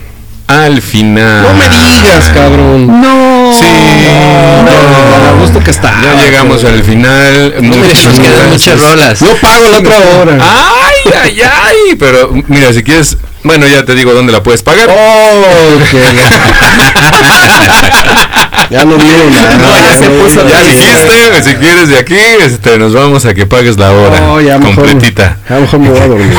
al final. No me digas, cabrón. No. Sí, No, a gusto que está. ya llegamos al final. Muchas Nos quedan gracias. muchas rolas. Yo pago la otra hora. Ay, ay, ay. Pero mira, si quieres, bueno, ya te digo dónde la puedes pagar. Oh, que ya no vieron nada. No, ya se puso Ya dijiste, si quieres de aquí, este, nos vamos a que pagues la hora No, ya mejor, completita. ya mejor me voy a dormir.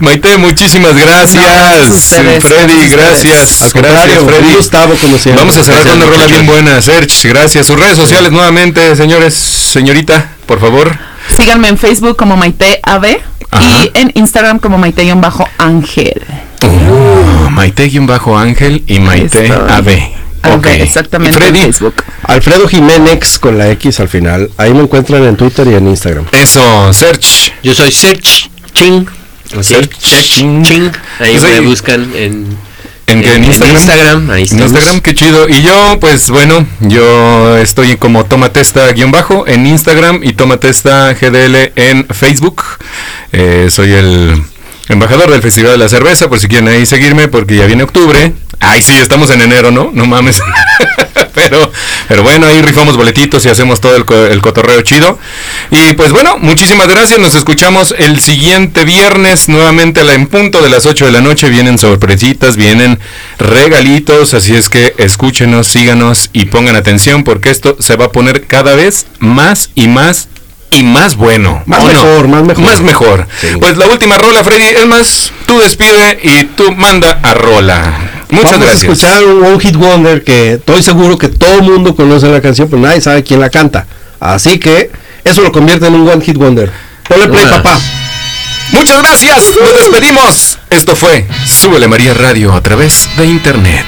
Maite, muchísimas gracias. gracias a ustedes, Freddy, gracias gracias. Al contrario, Gracias, Freddy. Gustavo, como siempre. Vamos a cerrar con una rola bien buena, Serge. Gracias. Sus redes sociales nuevamente, señores. Señorita, por favor. Síganme en Facebook como Maite AB Ajá. y en Instagram como Maite-Ángel. Oh, Maite-Ángel y Maite Estoy. AB. AB, Ok. exactamente Freddy. en Facebook. Alfredo Jiménez con la X al final. Ahí me encuentran en Twitter y en Instagram. Eso, Serge. Yo soy Search Ching. Sí, Search Search Ching. Ching. Ahí me ahí- buscan en, ¿En, qué? ¿En en Instagram? Instagram, ahí En. Instagram, qué chido. Y yo, pues bueno, yo estoy como Tomatesta guion bajo en Instagram y Tomatesta GDL en Facebook. Eh, soy el embajador del Festival de la Cerveza, por si quieren ahí seguirme, porque ya viene octubre. Ay, sí, estamos en enero, ¿no? No mames. pero, pero bueno, ahí rifamos boletitos y hacemos todo el, el cotorreo chido. Y pues bueno, muchísimas gracias. Nos escuchamos el siguiente viernes nuevamente a la en punto de las 8 de la noche. Vienen sorpresitas, vienen regalitos. Así es que escúchenos, síganos y pongan atención porque esto se va a poner cada vez más y más y más bueno. Más ¿o no? mejor, más mejor. Más mejor. Pues la última rola, Freddy. Es más, tú despide y tú manda a rola. Muchas Vamos gracias. a escuchar un One Hit Wonder que estoy seguro que todo el mundo conoce la canción, pero nadie sabe quién la canta. Así que eso lo convierte en un One Hit Wonder. Ponle play, papá. Muchas gracias. Nos despedimos. Esto fue Súbele María Radio a través de internet.